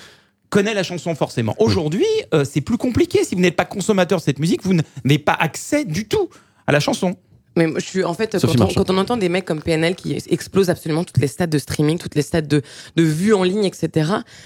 connaît la chanson forcément. Aujourd'hui, euh, c'est plus compliqué. Si vous n'êtes pas consommateur de cette musique, vous n'avez pas accès du tout à la chanson. Mais je suis en fait quand on, Marchand. quand on entend des mecs comme PNL qui explosent absolument toutes les stades de streaming, toutes les stades de, de vues en ligne, etc.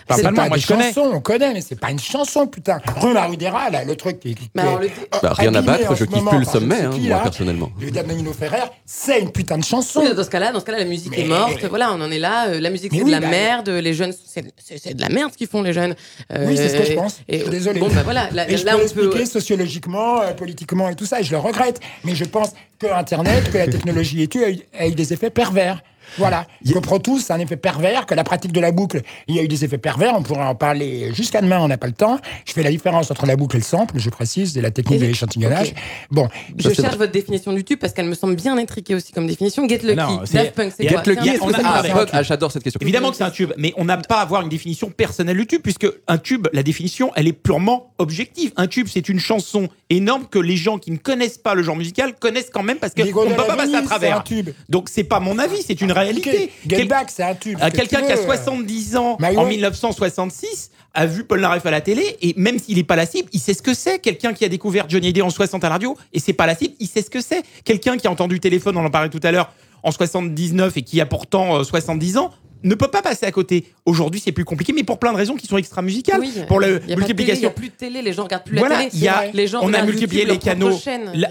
C'est pas pas moi, connais. chansons, on connaît, mais c'est pas une chanson, putain. Rue Marudera, là, le truc qui. le- euh, Bah, rien à battre, je kiffe plus le sommet, hein, qui, moi, là. personnellement. Le Damien Ferrer, c'est une putain de chanson. Oui, dans ce cas-là, dans ce cas-là, la musique Mais- est morte. Voilà, on en est là. Euh, La musique c'est oui, de la bah- merde. Les jeunes, c'est de la merde ce qu'ils font les jeunes. Euh, Oui, c'est ce que je pense. et- je suis désolé. Bon, bah voilà. Là, et je là, peux peut. sociologiquement, euh, politiquement et tout ça, et je le regrette. Mais je pense que Internet, que la technologie a eu, a eu des effets pervers. Voilà. Que Pro Tools, c'est un effet pervers, que la pratique de la boucle, il y a eu des effets pervers, on pourrait en parler jusqu'à demain, on n'a pas le temps. Je fais la différence entre la boucle et le sample, je précise, et la technique Et- de l'échantillonnage. Bon. Je cherche votre définition du tube parce qu'elle me semble bien intriquée aussi comme définition. Get Lucky, Non, c'est- Daft Punk, c'est Get quoi Get Lucky, on a- ah, Ah, j'adore cette question. Évidemment que c'est un tube, mais on n'a pas à avoir une définition personnelle du tube, puisque un tube, la définition, elle est purement objective. Un tube, c'est une chanson énorme que les gens qui ne connaissent pas le genre musical connaissent quand même parce qu'on ne peut de pas passer à travers. un tube. Donc c'est pas mon avis, c'est une réalité. Ok, Get Quel- Back, c'est un tube. à ce que quelqu'un qui a veux. 70 ans en ouais. 1966 a vu Paul Naref à la télé et même s'il n'est pas la cible, il sait ce que c'est. Quelqu'un qui a découvert Johnny Hallyday en 60 à la radio et c'est pas la cible, il sait ce que c'est. Quelqu'un qui a entendu téléphone, on en parlait tout à l'heure, en 79 et qui a pourtant euh, 70 ans ne peut pas passer à côté. Aujourd'hui, c'est plus compliqué, mais pour plein de raisons qui sont extra-musicales. Oui, pour il la télé, Il n'y multiplication. a plus de télé, les gens regardent plus Voilà, la télé. il y a, Les gens on a multiplié YouTube, les canaux,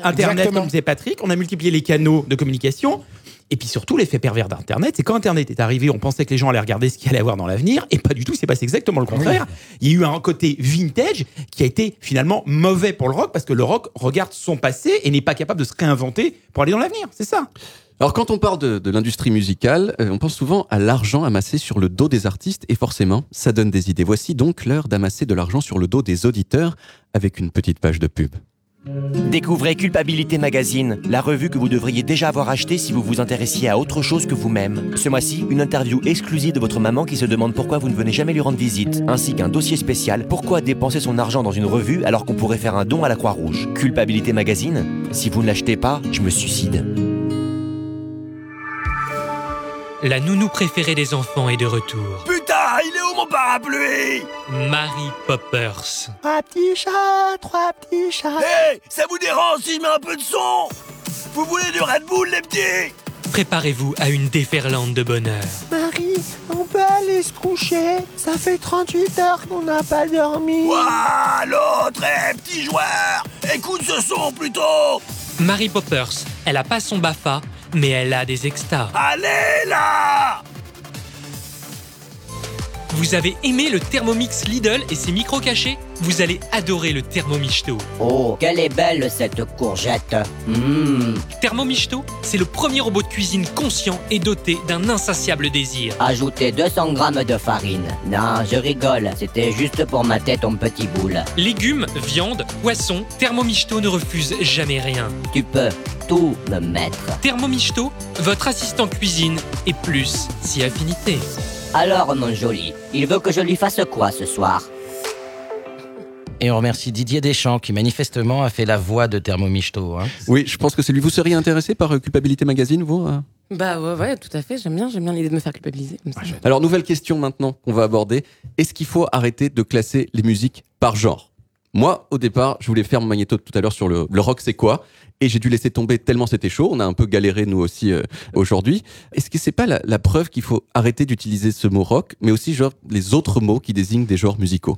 Internet, Exactement. comme disait Patrick, on a multiplié les canaux de communication. Et puis surtout, l'effet pervers d'Internet, c'est quand Internet est arrivé, on pensait que les gens allaient regarder ce qu'il allait avoir dans l'avenir, et pas du tout, il s'est passé exactement le contraire. Il y a eu un côté vintage qui a été finalement mauvais pour le rock, parce que le rock regarde son passé et n'est pas capable de se réinventer pour aller dans l'avenir, c'est ça. Alors quand on parle de, de l'industrie musicale, euh, on pense souvent à l'argent amassé sur le dos des artistes et forcément, ça donne des idées. Voici donc l'heure d'amasser de l'argent sur le dos des auditeurs avec une petite page de pub. Découvrez Culpabilité Magazine, la revue que vous devriez déjà avoir achetée si vous vous intéressiez à autre chose que vous-même. Ce mois-ci, une interview exclusive de votre maman qui se demande pourquoi vous ne venez jamais lui rendre visite, ainsi qu'un dossier spécial Pourquoi dépenser son argent dans une revue alors qu'on pourrait faire un don à la Croix-Rouge. Culpabilité Magazine Si vous ne l'achetez pas, je me suicide. La nounou préférée des enfants est de retour. Putain, il est où mon parapluie? Mary Poppers. Trois petits chats, trois petits chats. Hé, ça vous dérange si je mets un peu de son? Vous voulez du Red Bull, les petits? Préparez-vous à une déferlante de bonheur. Marie, on peut aller se coucher Ça fait 38 heures qu'on n'a pas dormi. Ouah, l'autre est petit joueur Écoute ce son plutôt Mary Poppers, elle a pas son BAFA, mais elle a des extas. Allez là Vous avez aimé le Thermomix Lidl et ses micros cachés Vous allez adorer le Thermomichto. Oh, quelle est belle cette courgette. Mmh. Thermomichto, c'est le premier robot de cuisine conscient et doté d'un insatiable désir. Ajoutez 200 grammes de farine. Non, je rigole, c'était juste pour mater ton petit boule. Légumes, viande, poissons, Thermomichto ne refuse jamais rien. Tu peux tout me mettre. Thermomichto, votre assistant cuisine et plus si affinité. Alors, mon joli, il veut que je lui fasse quoi ce soir Et on remercie Didier Deschamps qui manifestement a fait la voix de Thermomichto. Hein. Oui, je pense que c'est lui. Vous seriez intéressé par euh, Culpabilité Magazine, vous euh Bah ouais, ouais, tout à fait. J'aime bien, j'aime bien l'idée de me faire culpabiliser. comme ça. Alors, nouvelle question maintenant qu'on va aborder. Est-ce qu'il faut arrêter de classer les musiques par genre? Moi, au départ, je voulais faire mon magnéto tout à l'heure sur le, le rock, c'est quoi? Et j'ai dû laisser tomber tellement c'était chaud. On a un peu galéré nous aussi euh, aujourd'hui. Est-ce que c'est pas la, la preuve qu'il faut arrêter d'utiliser ce mot rock, mais aussi genre les autres mots qui désignent des genres musicaux?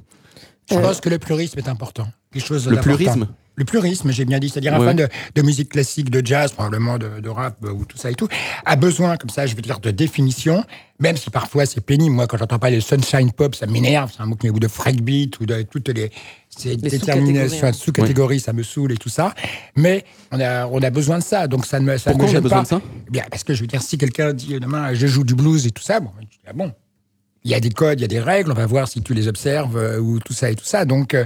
Je pense que le plurisme est important. Quelque chose Le d'important. Plurisme Le plurisme, j'ai bien dit, c'est-à-dire un fan de, de musique classique, de jazz, probablement de, de rap euh, ou tout ça et tout, a besoin, comme ça, je veux dire, de définition, même si parfois c'est pénible. Moi, quand j'entends pas les sunshine pop, ça m'énerve. C'est un mot qui ou de breakbeat ou de toutes les, ces Les déterminations, sous-catégories, hein. sous-catégories, ça me saoule et tout ça. Mais on a, on a besoin de ça, donc ça ne me, ça ne Pourquoi me on a gêne besoin pas. de ça? Eh Bien, parce que je veux dire, si quelqu'un dit demain, je joue du blues et tout ça, bon, je dis, ah bon. Il y a des codes, il y a des règles, on va voir si tu les observes euh, ou tout ça et tout ça. Donc, euh,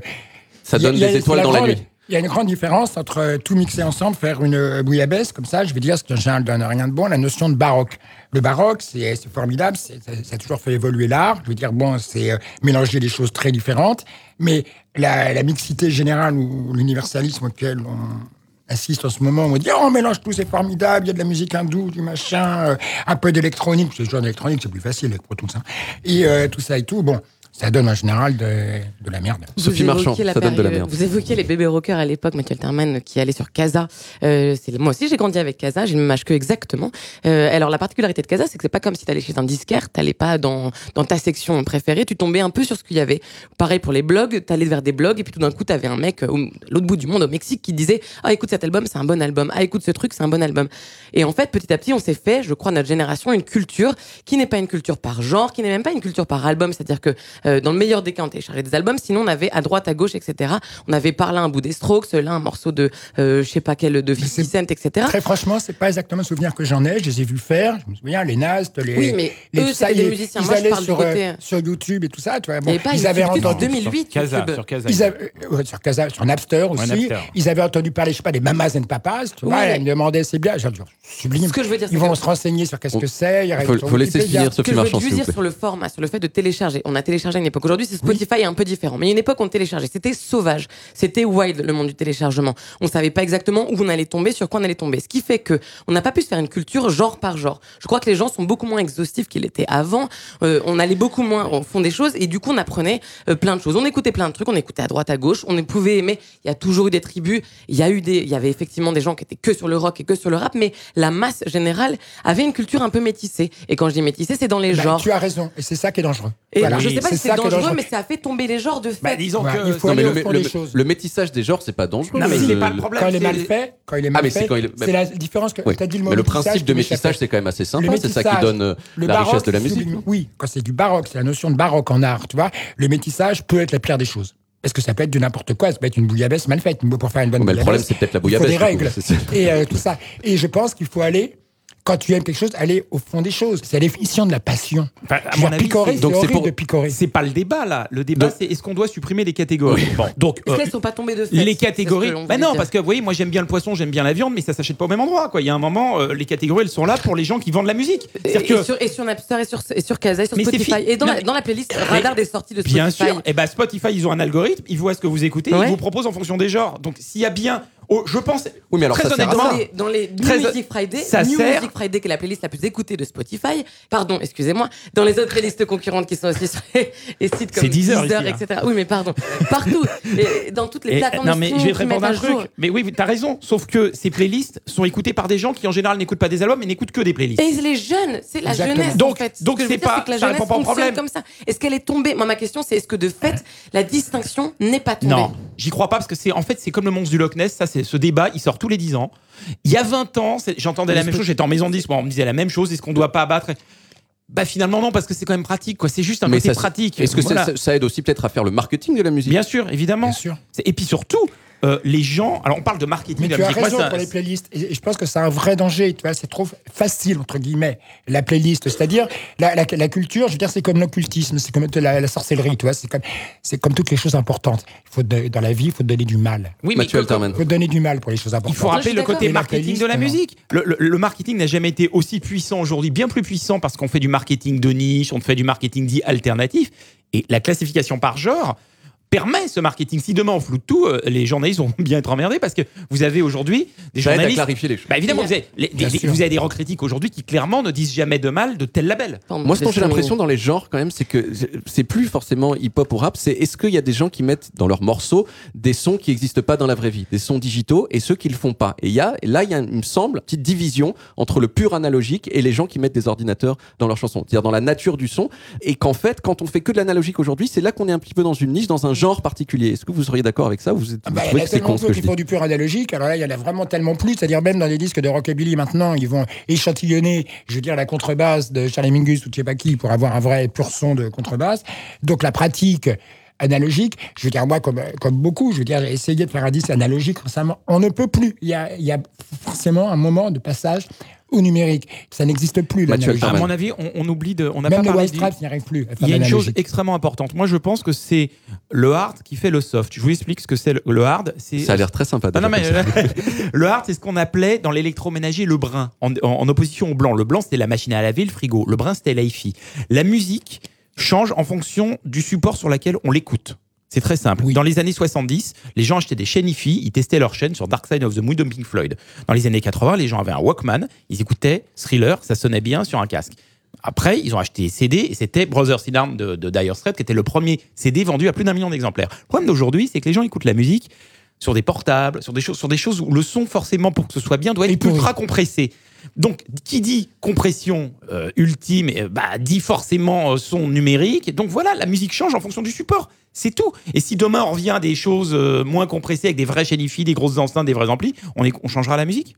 Ça donne a- des étoiles dans la nuit. Il y a une grande différence entre euh, tout mixer ensemble, faire une euh, bouillabaisse, comme ça, je vais dire, ce que ne donne rien de bon, la notion de baroque. Le baroque, c'est formidable, ça, a toujours fait évoluer l'art. Je veux dire, bon, c'est euh, mélanger des choses très différentes, mais la, mixité générale ou l'universalisme auquel on assiste en ce moment, on dit, oh, on mélange tout, c'est formidable, il y a de la musique hindoue, du machin, un peu d'électronique, parce que ce genre d'électronique, c'est plus facile avec Pro Tools, hein. et tout ça et tout, bon, ça donne en général de, de la merde. Vous évoquiez la période- Vous évoquiez les bébés rockers à l'époque, Mathieu Alterman, qui allait sur Casa. Euh, moi aussi, j'ai grandi avec Casa, j'ai le même âge que exactement. Euh, alors la particularité de Casa, c'est que c'est pas comme si t'allais chez un disquaire, t'allais pas dans dans ta section préférée, tu tombais un peu sur ce qu'il y avait. Pareil pour les blogs, t'allais vers des blogs et puis tout d'un coup t'avais un mec euh, au l'autre bout du monde, au Mexique, qui disait ah écoute cet album, c'est un bon album. Ah écoute ce truc, c'est un bon album. Et en fait, petit à petit, on s'est fait, je crois, notre génération, une culture qui n'est pas une culture par genre, qui n'est même pas une culture par album. C'est-à-dire que euh, dans le meilleur des cas, on téléchargeait des albums. Sinon, on avait à droite, à gauche, etc. On avait par là un bout des Strokes, là un morceau de euh, je sais pas quel de 50 Cent, etc. Très franchement, c'est pas exactement le souvenir que j'en ai. Je les ai vus faire. Je me souviens, les Nast, les. Oui, mais les eux, ça, des musiciens. Ils Moi, je allaient parle sur, côté- euh, sur YouTube et tout ça. Tu vois, Il bon, pas ils avaient entendu. 2008, Casa, YouTube. sur Casa. Ils avaient, euh, ouais, sur Casa, sur Napster aussi. Napster. Ils avaient entendu parler, je sais pas, des Mamas and Papas. Tu vois, Oui, ils me demandaient, c'est bien. J'ai dit, sublime. Ce que je veux dire, Ils vont que- se renseigner sur qu'est-ce que c'est. ils Faut- laisser finir Ce que je veux dire sur le format, sur le fait de télécharger. On a téléchargé à une époque. Aujourd'hui, c'est Spotify est un peu différent. Mais il y a une époque, on téléchargeait. C'était sauvage. C'était wild, le monde du téléchargement. On savait pas exactement où on allait tomber, sur quoi on allait tomber. Ce qui fait que on n'a pas pu se faire une culture genre par genre. Je crois que les gens sont beaucoup moins exhaustifs qu'ils l'étaient avant. Euh, on allait beaucoup moins au fond des choses et du coup, on apprenait euh, plein de choses. On écoutait plein de trucs. On écoutait à droite, à gauche. On pouvait aimer. Il y a toujours eu des tribus. Il y a eu des, il y avait effectivement des gens qui étaient que sur le rock et que sur le rap, mais la masse générale avait une culture un peu métissée. Et quand je dis métissée, c'est dans les Bah, genres. Tu as raison. Et c'est ça qui est dangereux. Et Voilà. je sais pas si c'est est dangereux, mais ça a fait tomber les genres de fait. Bah, disons Ouais, que. il faut Non, mais aller le, au fond le- des choses. le métissage des genres, c'est pas dangereux. Non, mais Le- c'est pas le problème. Quand il est mal fait, quand il est Ah, mal mais c'est fait, quand il est- c'est la différence que tu as dit le mot Mais le principe de métissage, c'est quand même assez Le sympa. C'est ça qui donne euh, le la richesse de la musique. Oui, quand c'est du baroque, c'est la notion de baroque en art, tu vois. Le métissage peut être la pire des choses. Parce que ça peut être du n'importe quoi, ça peut être une bouillabaisse mal faite. Pour faire une bonne Mais le bouillabaisse, problème, c'est peut-être la il faut bouillabaisse, des coup, règles (laughs) et euh, tout ça. Et je pense qu'il faut aller, quand tu aimes quelque chose, aller au fond des choses. C'est la définition de la passion. Enfin, à mon avis, picorer, donc c'est horrible pour- de picorer. C'est pas le débat là. Le débat, c'est est-ce qu'on doit supprimer les catégories Bon, donc Est-ce euh, qu'elles sont pas tombées de fait les catégories. Bah non, dire. parce que vous voyez, moi j'aime bien le poisson, j'aime bien la viande, mais ça s'achète pas au même endroit. Quoi. Il y a un moment, euh, les catégories, elles sont là pour les gens qui vendent la musique. Et, sur, et sur Napster et sur, et sur Casa et sur Mais Spotify. fi- Et dans, Non, la, dans la playlist radar des sorties de Spotify. Bien sûr. Et ben Spotify, ils ont un algorithme, ils voient ce que vous écoutez, Ouais. ils vous proposent en fonction des genres. Donc s'il y a bien Oh, je pense. Oui, mais alors très ça sert Dans les, dans les New Très- Music Friday, ça New sert- Music Friday, qui est la playlist la plus écoutée de Spotify. Pardon, excusez-moi. Dans les autres playlists concurrentes qui sont aussi sur les, les sites comme Deezer Deezer, ici, etc. Oui, mais pardon. Partout. Et dans toutes les plateformes non mais je vais te répondre un jour. truc. Mais oui, t'as raison. Sauf que ces playlists sont écoutées par des gens qui en général n'écoutent pas des albums, mais n'écoutent que des playlists. Et les jeunes, c'est la Exactement. jeunesse. Donc- en fait. donc Ce c'est dire, pas- que la ça jeunesse répond pas au problème. comme ça. Est-ce qu'elle est tombée? Moi, ma question, c'est est-ce que de fait, la distinction n'est pas tombée? Non, j'y crois pas parce que c'est en fait c'est comme le monstre du Loch Ness. Ça, c'est ce débat, il sort tous les 10 ans. Il y a 20 ans, j'entendais la même chose. J'étais en maison de disque, moi, on me disait la même chose. Est-ce qu'on doit pas abattre? Bah finalement non, parce que c'est quand même pratique. quoi. C'est juste un Mais côté ça- pratique. Est-ce que ça- Voilà. ça, ça aide aussi peut-être à faire le marketing de la musique? Bien sûr, évidemment. C'est- Et puis surtout, euh, les gens. Alors on parle de marketing Mais de tu la as musique. Moi, raison ça- pour les playlists. Et je pense que c'est un vrai danger. Tu vois, c'est trop facile entre guillemets la playlist. C'est-à-dire la, la, la culture. Je veux dire, c'est comme l'occultisme, c'est comme la, la sorcellerie. Tu vois, c'est comme c'est comme toutes les choses importantes. Il faut de- dans la vie, il faut donner du mal. Oui, mais Mathieu comme- Alterman. Il faut donner du mal pour les choses importantes. Il faut rappeler le côté marketing playlist, de la musique. Le, le- le marketing n'a jamais été aussi puissant aujourd'hui, bien plus puissant parce qu'on fait du marketing de niche, on fait du marketing dit alternatif. Et la classification par genre permet ce marketing. Si demain on floute tout, euh, les journalistes vont bien être emmerdés parce que vous avez aujourd'hui des Ça aide à journalistes. clarifier les choses. Bah, évidemment, vous avez, les- Bien des- sûr. vous avez des rock critiques aujourd'hui qui clairement ne disent jamais de mal de tel label. Moi, ce dont j'ai l'impression dans les genres, quand même, c'est que c'est plus forcément hip-hop ou rap, c'est est-ce qu'il y a des gens qui mettent dans leurs morceaux des sons qui n'existent pas dans la vraie vie, des sons digitaux, et ceux qui le font pas. Et il y a, et là, il y a, il me semble, une petite division entre le pur analogique et les gens qui mettent des ordinateurs dans leurs chansons, c'est-à-dire dans la nature du son, et qu'en fait, quand on fait que de l'analogique aujourd'hui, c'est là qu'on est un petit peu dans une niche, dans un genre particulier. Est-ce que vous seriez d'accord avec ça ou vous, êtes- vous Bah, y a que c'est con ce que qui je dis font du pur analogique. Alors là, il y en a vraiment tellement plus. C'est-à-dire même dans les disques de rockabilly maintenant, ils vont échantillonner, je veux dire, la contrebasse de Charlie Mingus ou je sais pas qui pour avoir un vrai pur son de contrebasse. Donc la pratique analogique, je veux dire, moi, comme, comme beaucoup, je veux dire, j'ai essayé de faire un disque analogique récemment. On ne peut plus. Il y a, il y a forcément un moment de passage au numérique. Ça n'existe plus. À mon avis, on, on oublie de. On n'a Même pas les parlé n'y arrivent plus Il y a une chose extrêmement importante. Moi, je pense que c'est le hard qui fait le soft. Je vous explique ce que c'est le, le hard. C'est Ça a l'air très sympa. Non, non, mais déjà comme ça. (laughs) le hard, c'est ce qu'on appelait dans l'électroménager le brun, en, en- en opposition au blanc. Le blanc, c'était la machine à laver, le frigo. Le brun, c'était l'hi-fi. La musique change en fonction du support sur lequel on l'écoute. C'est très simple. Dans les années 70, les gens achetaient des chaînes hi-fi, ils testaient leurs chaînes sur Dark Side of the Moon de Pink Floyd. Dans les années 80, les gens avaient un Walkman, ils écoutaient Thriller, ça sonnait bien sur un casque. Après, ils ont acheté des CD et c'était Brothers in Arms de, de Dire Straits qui était le premier CD vendu à plus d'un million d'exemplaires. Le problème d'aujourd'hui, c'est que les gens écoutent la musique sur des portables, sur des choses, sur des choses où le son, forcément, pour que ce soit bien, doit être ultra compressé. Donc, qui dit compression euh, ultime, euh, bah, dit forcément euh, son numérique. Donc voilà, la musique change en fonction du support. C'est tout. Et si demain on revient à des choses euh, moins compressées avec des vrais chaînes hi-fi, des grosses enceintes, des vrais amplis, on, est- on changera la musique?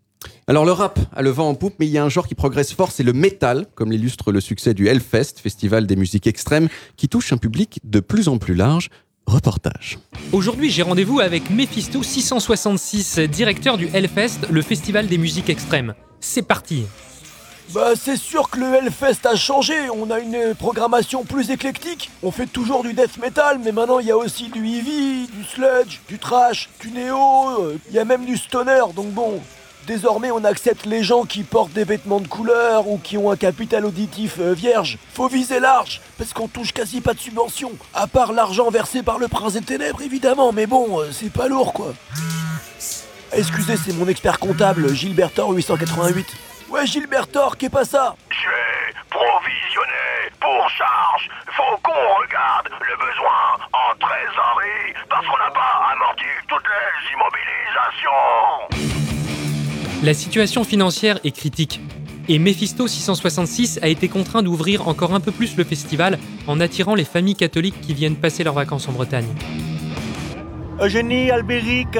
Alors le rap a le vent en poupe, mais il y a un genre qui progresse fort, c'est le métal, comme l'illustre le succès du Hellfest, festival des musiques extrêmes, qui touche un public de plus en plus large. Reportage. Aujourd'hui, j'ai rendez-vous avec Mephisto 666, directeur du Hellfest, le festival des musiques extrêmes. C'est parti. Bah c'est sûr que le Hellfest a changé, on a une programmation plus éclectique. On fait toujours du death metal, mais maintenant il y a aussi du heavy, du sludge, du trash, du néo, euh, il y a même du stoner, donc bon... Désormais, on accepte les gens qui portent des vêtements de couleur ou qui ont un capital auditif euh, vierge. Faut viser large, parce qu'on touche quasi pas de subventions. À part l'argent versé par le prince des ténèbres, évidemment, mais bon, euh, c'est pas lourd, quoi. Excusez, c'est mon expert comptable, Gilbertor 888. Ouais, Gilbertor, qu'est pas ça? J'ai provisionné pour charge. Faut qu'on regarde le besoin en trésorerie parce qu'on n'a pas amorti toutes les immobilisations. La situation financière est critique. Et Mephisto 666 a été contraint d'ouvrir encore un peu plus le festival en attirant les familles catholiques qui viennent passer leurs vacances en Bretagne. Eugénie, Albéric,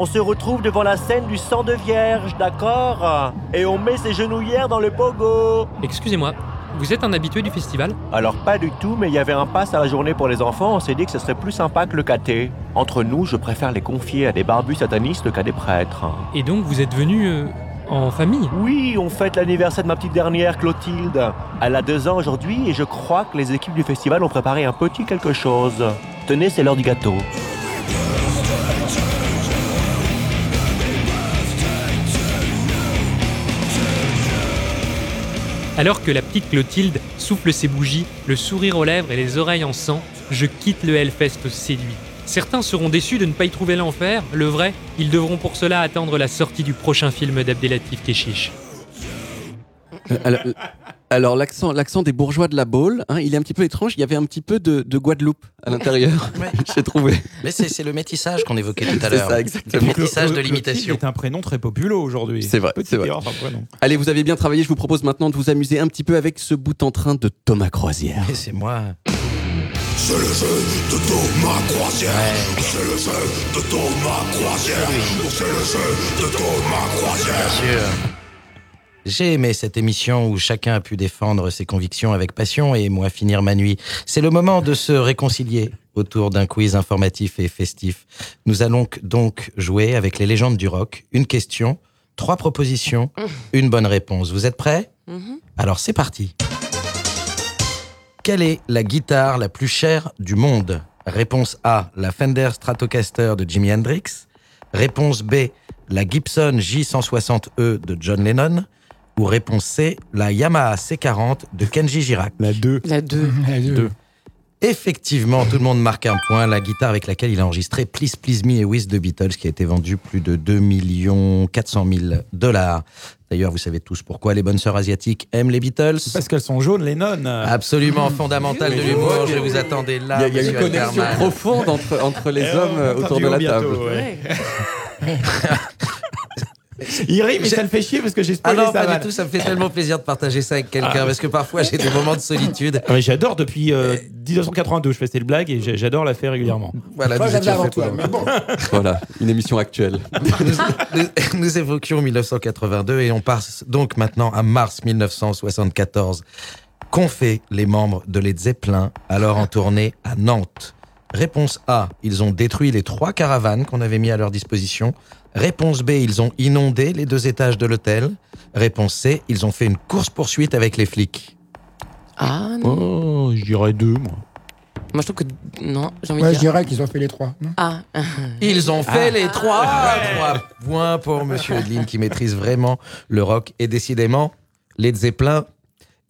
on se retrouve devant la scène du sang de vierge, d'accord? Et on met ses genouillères dans le pogo. Excusez-moi, vous êtes un habitué du festival? Alors pas du tout, mais il y avait un pass à la journée pour les enfants, on s'est dit que ce serait plus sympa que le caté. Entre nous, je préfère les confier à des barbus satanistes qu'à des prêtres. Et donc vous êtes venu euh, en famille? Oui, on fête l'anniversaire de ma petite dernière, Clotilde. Elle a deux ans aujourd'hui et je crois que les équipes du festival ont préparé un petit quelque chose. Tenez, c'est l'heure du gâteau. Alors que la petite Clotilde souffle ses bougies, le sourire aux lèvres et les oreilles en sang, je quitte le Hellfest séduit. Certains seront déçus de ne pas y trouver l'enfer, le vrai, ils devront pour cela attendre la sortie du prochain film d'Abdelatif Keshish. Euh, euh, alors, l'accent, l'accent des bourgeois de la Baule, hein, il est un petit peu étrange. Il y avait un petit peu de, de Guadeloupe à l'intérieur. (laughs) (laughs) J'ai trouvé. Mais c'est c'est le métissage qu'on évoquait tout à C'est l'heure. ça, exactement. Le métissage de l'imitation. est un prénom très populaire aujourd'hui. C'est vrai, Petite c'est vrai. Allez, vous avez bien travaillé. Je vous propose maintenant de vous amuser un petit peu avec ce bout en train de Thomas Croisière. Et c'est moi. C'est le jeu de Thomas Croisière. C'est le jeu de Thomas Croisière. C'est le jeu de Thomas Croisière. Bien sûr. J'ai aimé cette émission où chacun a pu défendre ses convictions avec passion et moi finir ma nuit. C'est le moment de se réconcilier autour d'un quiz informatif et festif. Nous allons donc jouer avec les légendes du rock. Une question, trois propositions, (laughs) une bonne réponse. Vous êtes prêts? Alors c'est parti. Quelle est la guitare la plus chère du monde? Réponse A, la Fender Stratocaster de Jimi Hendrix. Réponse B, la Gibson J160E E de John Lennon. Ou réponse C, la Yamaha C40 de Kenji Girac. La 2. La 2. Les (laughs) deux. Effectivement, tout le monde marque un point. La guitare avec laquelle il a enregistré Please Please Me et With the Beatles, qui a été vendue plus de 2 400 000 dollars. D'ailleurs, vous savez tous pourquoi les bonnes sœurs asiatiques aiment les Beatles. Parce qu'elles sont jaunes, les nonnes. Absolument fondamental de l'humour. oui. Je vous attendais Il y là. a, il y a une connexion profonde entre, entre les hommes autour de la table. ouais. (laughs) (laughs) Il rit, mais ça le fait chier parce que j'ai Ah spoilé non, sa pas du tout. Ça me fait tellement plaisir de partager ça avec quelqu'un Ah. parce que parfois j'ai des moments de solitude. Ah, mais J'adore depuis euh, 1982, je fais cette blague et j'adore la faire régulièrement. Voilà, Moi, nous j'avais étions avant fait toi, pour- mais bon. (laughs) Voilà, une émission actuelle. nous, nous- nous évoquions 1982 et on passe donc maintenant à mars 1974. Qu'ont fait les membres de Led Zeppelin alors en tournée à Nantes? Réponse A, ils ont détruit les trois caravanes qu'on avait mis à leur disposition. Réponse B, ils ont inondé les deux étages de l'hôtel. Réponse C, ils ont fait une course-poursuite avec les flics. Ah non. Oh, je dirais deux, moi. Moi, je trouve que. Non, j'ai envie Ouais, de je dire. dirais qu'ils ont fait les trois. non Ah. (laughs) Ils ont fait Ah. les trois. Trois points pour Monsieur Edlin qui maîtrise vraiment le rock. Et décidément, les Zeppelin,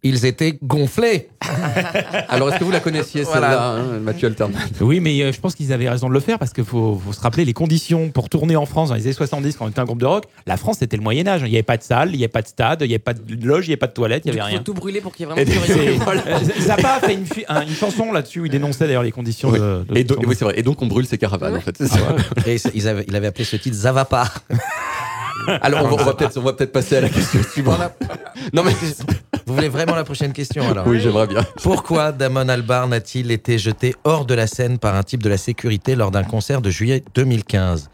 ils étaient gonflés. (laughs) Alors, est-ce que vous la connaissiez, Voilà. celle-là, hein, Mathieu Alterman Oui, mais euh, je pense qu'ils avaient raison de le faire parce qu'il faut, faut se rappeler les conditions pour tourner en France dans les années 70 quand on était un groupe de rock. La France, c'était le Moyen-Âge. Il n'y avait pas de salle, il n'y avait pas de stade, il n'y avait pas de loge, il n'y avait pas de toilette, il n'y Il avait faut rien. tout brûler pour qu'il y ait vraiment plus voilà. Euh, Zappa a fait une, fi- un- une chanson là-dessus où il dénonçait d'ailleurs les conditions Oui. de, de Et, donc- tournée. oui, c'est vrai. Et donc, on brûle ces caravanes, en fait. c'est ça. Et ils avaient, il avait appelé ce titre Zavapa. (laughs) Alors, on va, on va peut-être passer à la question suivante. Non, mais. Vous voulez vraiment la prochaine question alors Oui, j'aimerais bien. Pourquoi Damon Albarn a-t-il été jeté hors de la scène par un type de la sécurité lors d'un concert de juillet 2015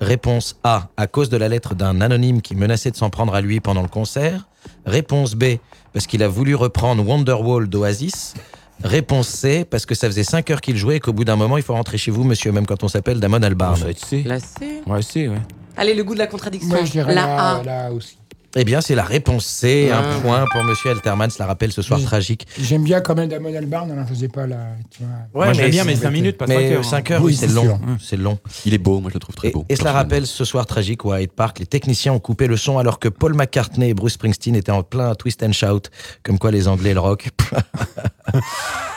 Réponse A, à cause de la lettre d'un anonyme qui menaçait de s'en prendre à lui pendant le concert. Réponse B, parce qu'il a voulu reprendre Wonderwall d'Oasis. Réponse C, parce que ça faisait 5 heures qu'il jouait et qu'au bout d'un moment, il faut rentrer chez vous, monsieur, même quand on s'appelle Damon Albarn. Ça va être C. La C. Ouais, C, ouais. Allez, le goût de la contradiction. Moi, je dirais la là, A. aussi. Eh bien, c'est la réponse C, Ah. un point pour monsieur Alterman, cela rappelle ce soir tragique. J'aime bien quand même Damon Albarn, on n'en faisait pas là. Tu vois. Moi, je l'aime bien, mais c'est- 5 minutes, pas 5 Mais heures. 5 heures, Oui, oui, c'est long. sûr. C'est long. Il est beau, moi, je le trouve très Et, beau. et cela rappelle ce soir tragique où à Hyde Park, les techniciens ont coupé le son alors que Paul McCartney et Bruce Springsteen étaient en plein twist and shout, comme quoi les Anglais et le rock. (laughs)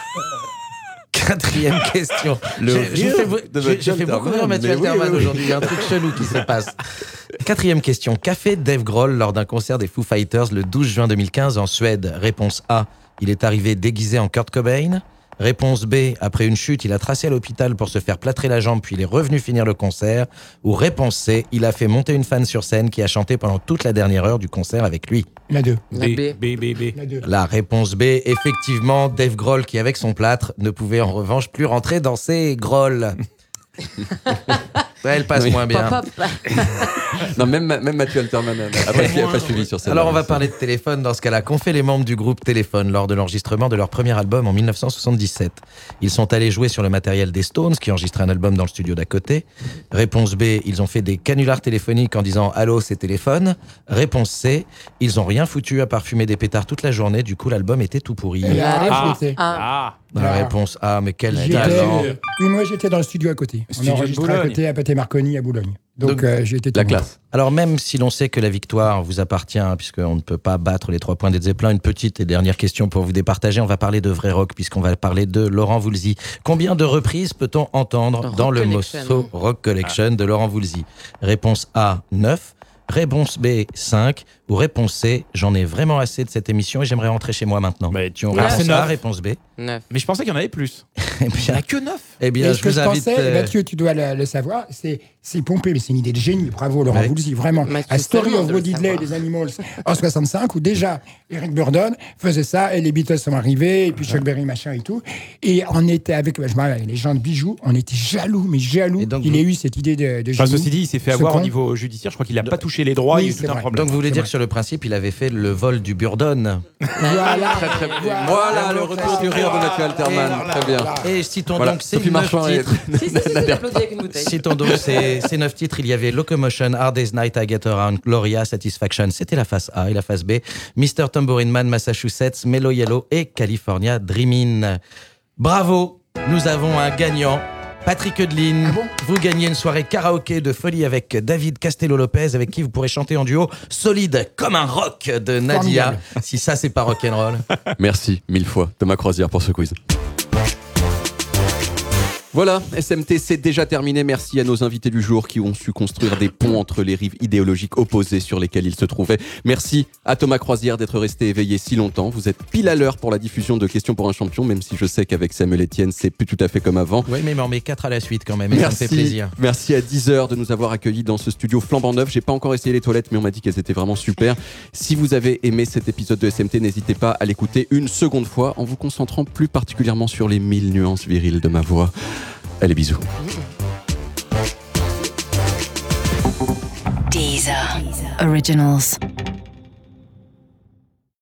(laughs) Quatrième question. J'ai- fait, beaucoup rire Mathieu Alterman aujourd'hui. Il y a un truc chelou qui se passe. (laughs) Quatrième question. Qu'a fait Dave Grohl lors d'un concert des Foo Fighters le 12 juin 2015 en Suède Réponse A. Il est arrivé déguisé en Kurt Cobain. Réponse B. Après une chute, il a tracé à l'hôpital pour se faire plâtrer la jambe, puis il est revenu finir le concert. Ou réponse C. Il a fait monter une fan sur scène qui a chanté pendant toute la dernière heure du concert avec lui. La 2. La B. B, B, B. La 2. La réponse B, effectivement, Dave Grohl, qui avec son plâtre, ne pouvait en revanche plus rentrer dans ses grolles. (laughs) Ouais, elle passe Oui. moins bien. Pop, pop. (laughs) Non, même, même Mathieu Alterman n'a pas, suivi sur celle Alors on va parler de téléphone dans ce cas-là. Qu'ont fait les membres du groupe Téléphone lors de l'enregistrement de leur premier album en 1977 Ils sont allés jouer sur le matériel des Stones qui enregistraient un album dans le studio d'à côté. Réponse B, ils ont fait des canulars téléphoniques en disant Allô, c'est téléphone. Réponse C, ils ont rien foutu à part fumer des pétards toute la journée. Du coup, l'album était tout pourri. Ah. Ah. Ah, La réponse A, mais quel talent Oui, moi j'étais dans le studio à côté. On Studio enregistré à côté à Marconi à Boulogne. Donc, Donc, euh, j'ai été La classe. Alors même si l'on sait que la victoire vous appartient, hein, puisqu'on ne peut pas battre les trois points des Zeppelin, une petite et dernière question pour vous départager. On va parler de vrai rock, puisqu'on va parler de Laurent Voulzy. Combien de reprises peut-on entendre Rock dans le morceau Rock Collection de Laurent Voulzy? Réponse A, 9. Réponse B, 5. Ou réponse C, j'en ai vraiment assez de cette émission et j'aimerais rentrer chez moi maintenant. Mais Tu Ah, c'est réponse A, B. Neuf. Mais je pensais qu'il y en avait plus. (laughs) Eh Il n'y en a que 9. eh bien Et je ce que vous je invite... pensais, euh, Mathieu, tu dois le, le savoir, c'est c'est pompé, mais c'est une idée de génie. Bravo, Laurent Ouais. Voulzy, vraiment. Mathieu A Story of Woody Diddley et savoir. des Animals en 65, où déjà Eric Burdon faisait ça, et les Beatles sont arrivés, et puis Chuck Berry, machin et tout. Et on était avec je me rappelle, les gens de bijoux, on était jaloux, mais jaloux donc qu'il vous- ait eu cette idée de, de Enfin, génie. ceci dit, il s'est fait avoir au niveau judiciaire. Je crois qu'il n'a pas touché les droits. Oui, il y a eu c'est tout un problème. Donc vous voulez dire que sur le principe, il avait fait le vol du Burdon Voilà, Voilà le retour du rire de Mathieu Alterman. Très bien. Et citons Voilà. donc ces neuf titres. Si, si, si. Citons donc ces, (laughs) ces neuf titres. Il y avait Locomotion, Hard Day's Night, I Get Around, Gloria, Satisfaction. C'était la face A et la face B. Mr. Tambourine Man, Massachusetts, Mellow Yellow et California Dreamin'. Bravo, nous avons un gagnant. Patrick Eudeline, vous gagnez une soirée karaoké de folie avec David Castello-Lopez, avec qui vous pourrez chanter en duo solide comme un rock de Nadia. Formidable. Si ça, c'est pas rock'n'roll. Merci mille fois Thomas Croisière pour ce quiz. Voilà, SMT, c'est déjà terminé. Merci à nos invités du jour qui ont su construire des ponts entre les rives idéologiques opposées sur lesquelles ils se trouvaient. Merci à Thomas Croisière d'être resté éveillé si longtemps. Vous êtes pile à l'heure pour la diffusion de Questions pour un champion, même si je sais qu'avec Samuel Etienne, c'est plus tout à fait comme avant. Oui, mais m'en met quatre à la suite quand même. Et ça me fait plaisir. Merci à 10 heures de nous avoir accueillis dans ce studio flambant neuf. J'ai pas encore essayé les toilettes, mais on m'a dit qu'elles étaient vraiment super. Si vous avez aimé cet épisode de SMT, n'hésitez pas à l'écouter une seconde fois en vous concentrant plus particulièrement sur les mille nuances viriles de ma voix. Allez, bisous. Deezer. Originals.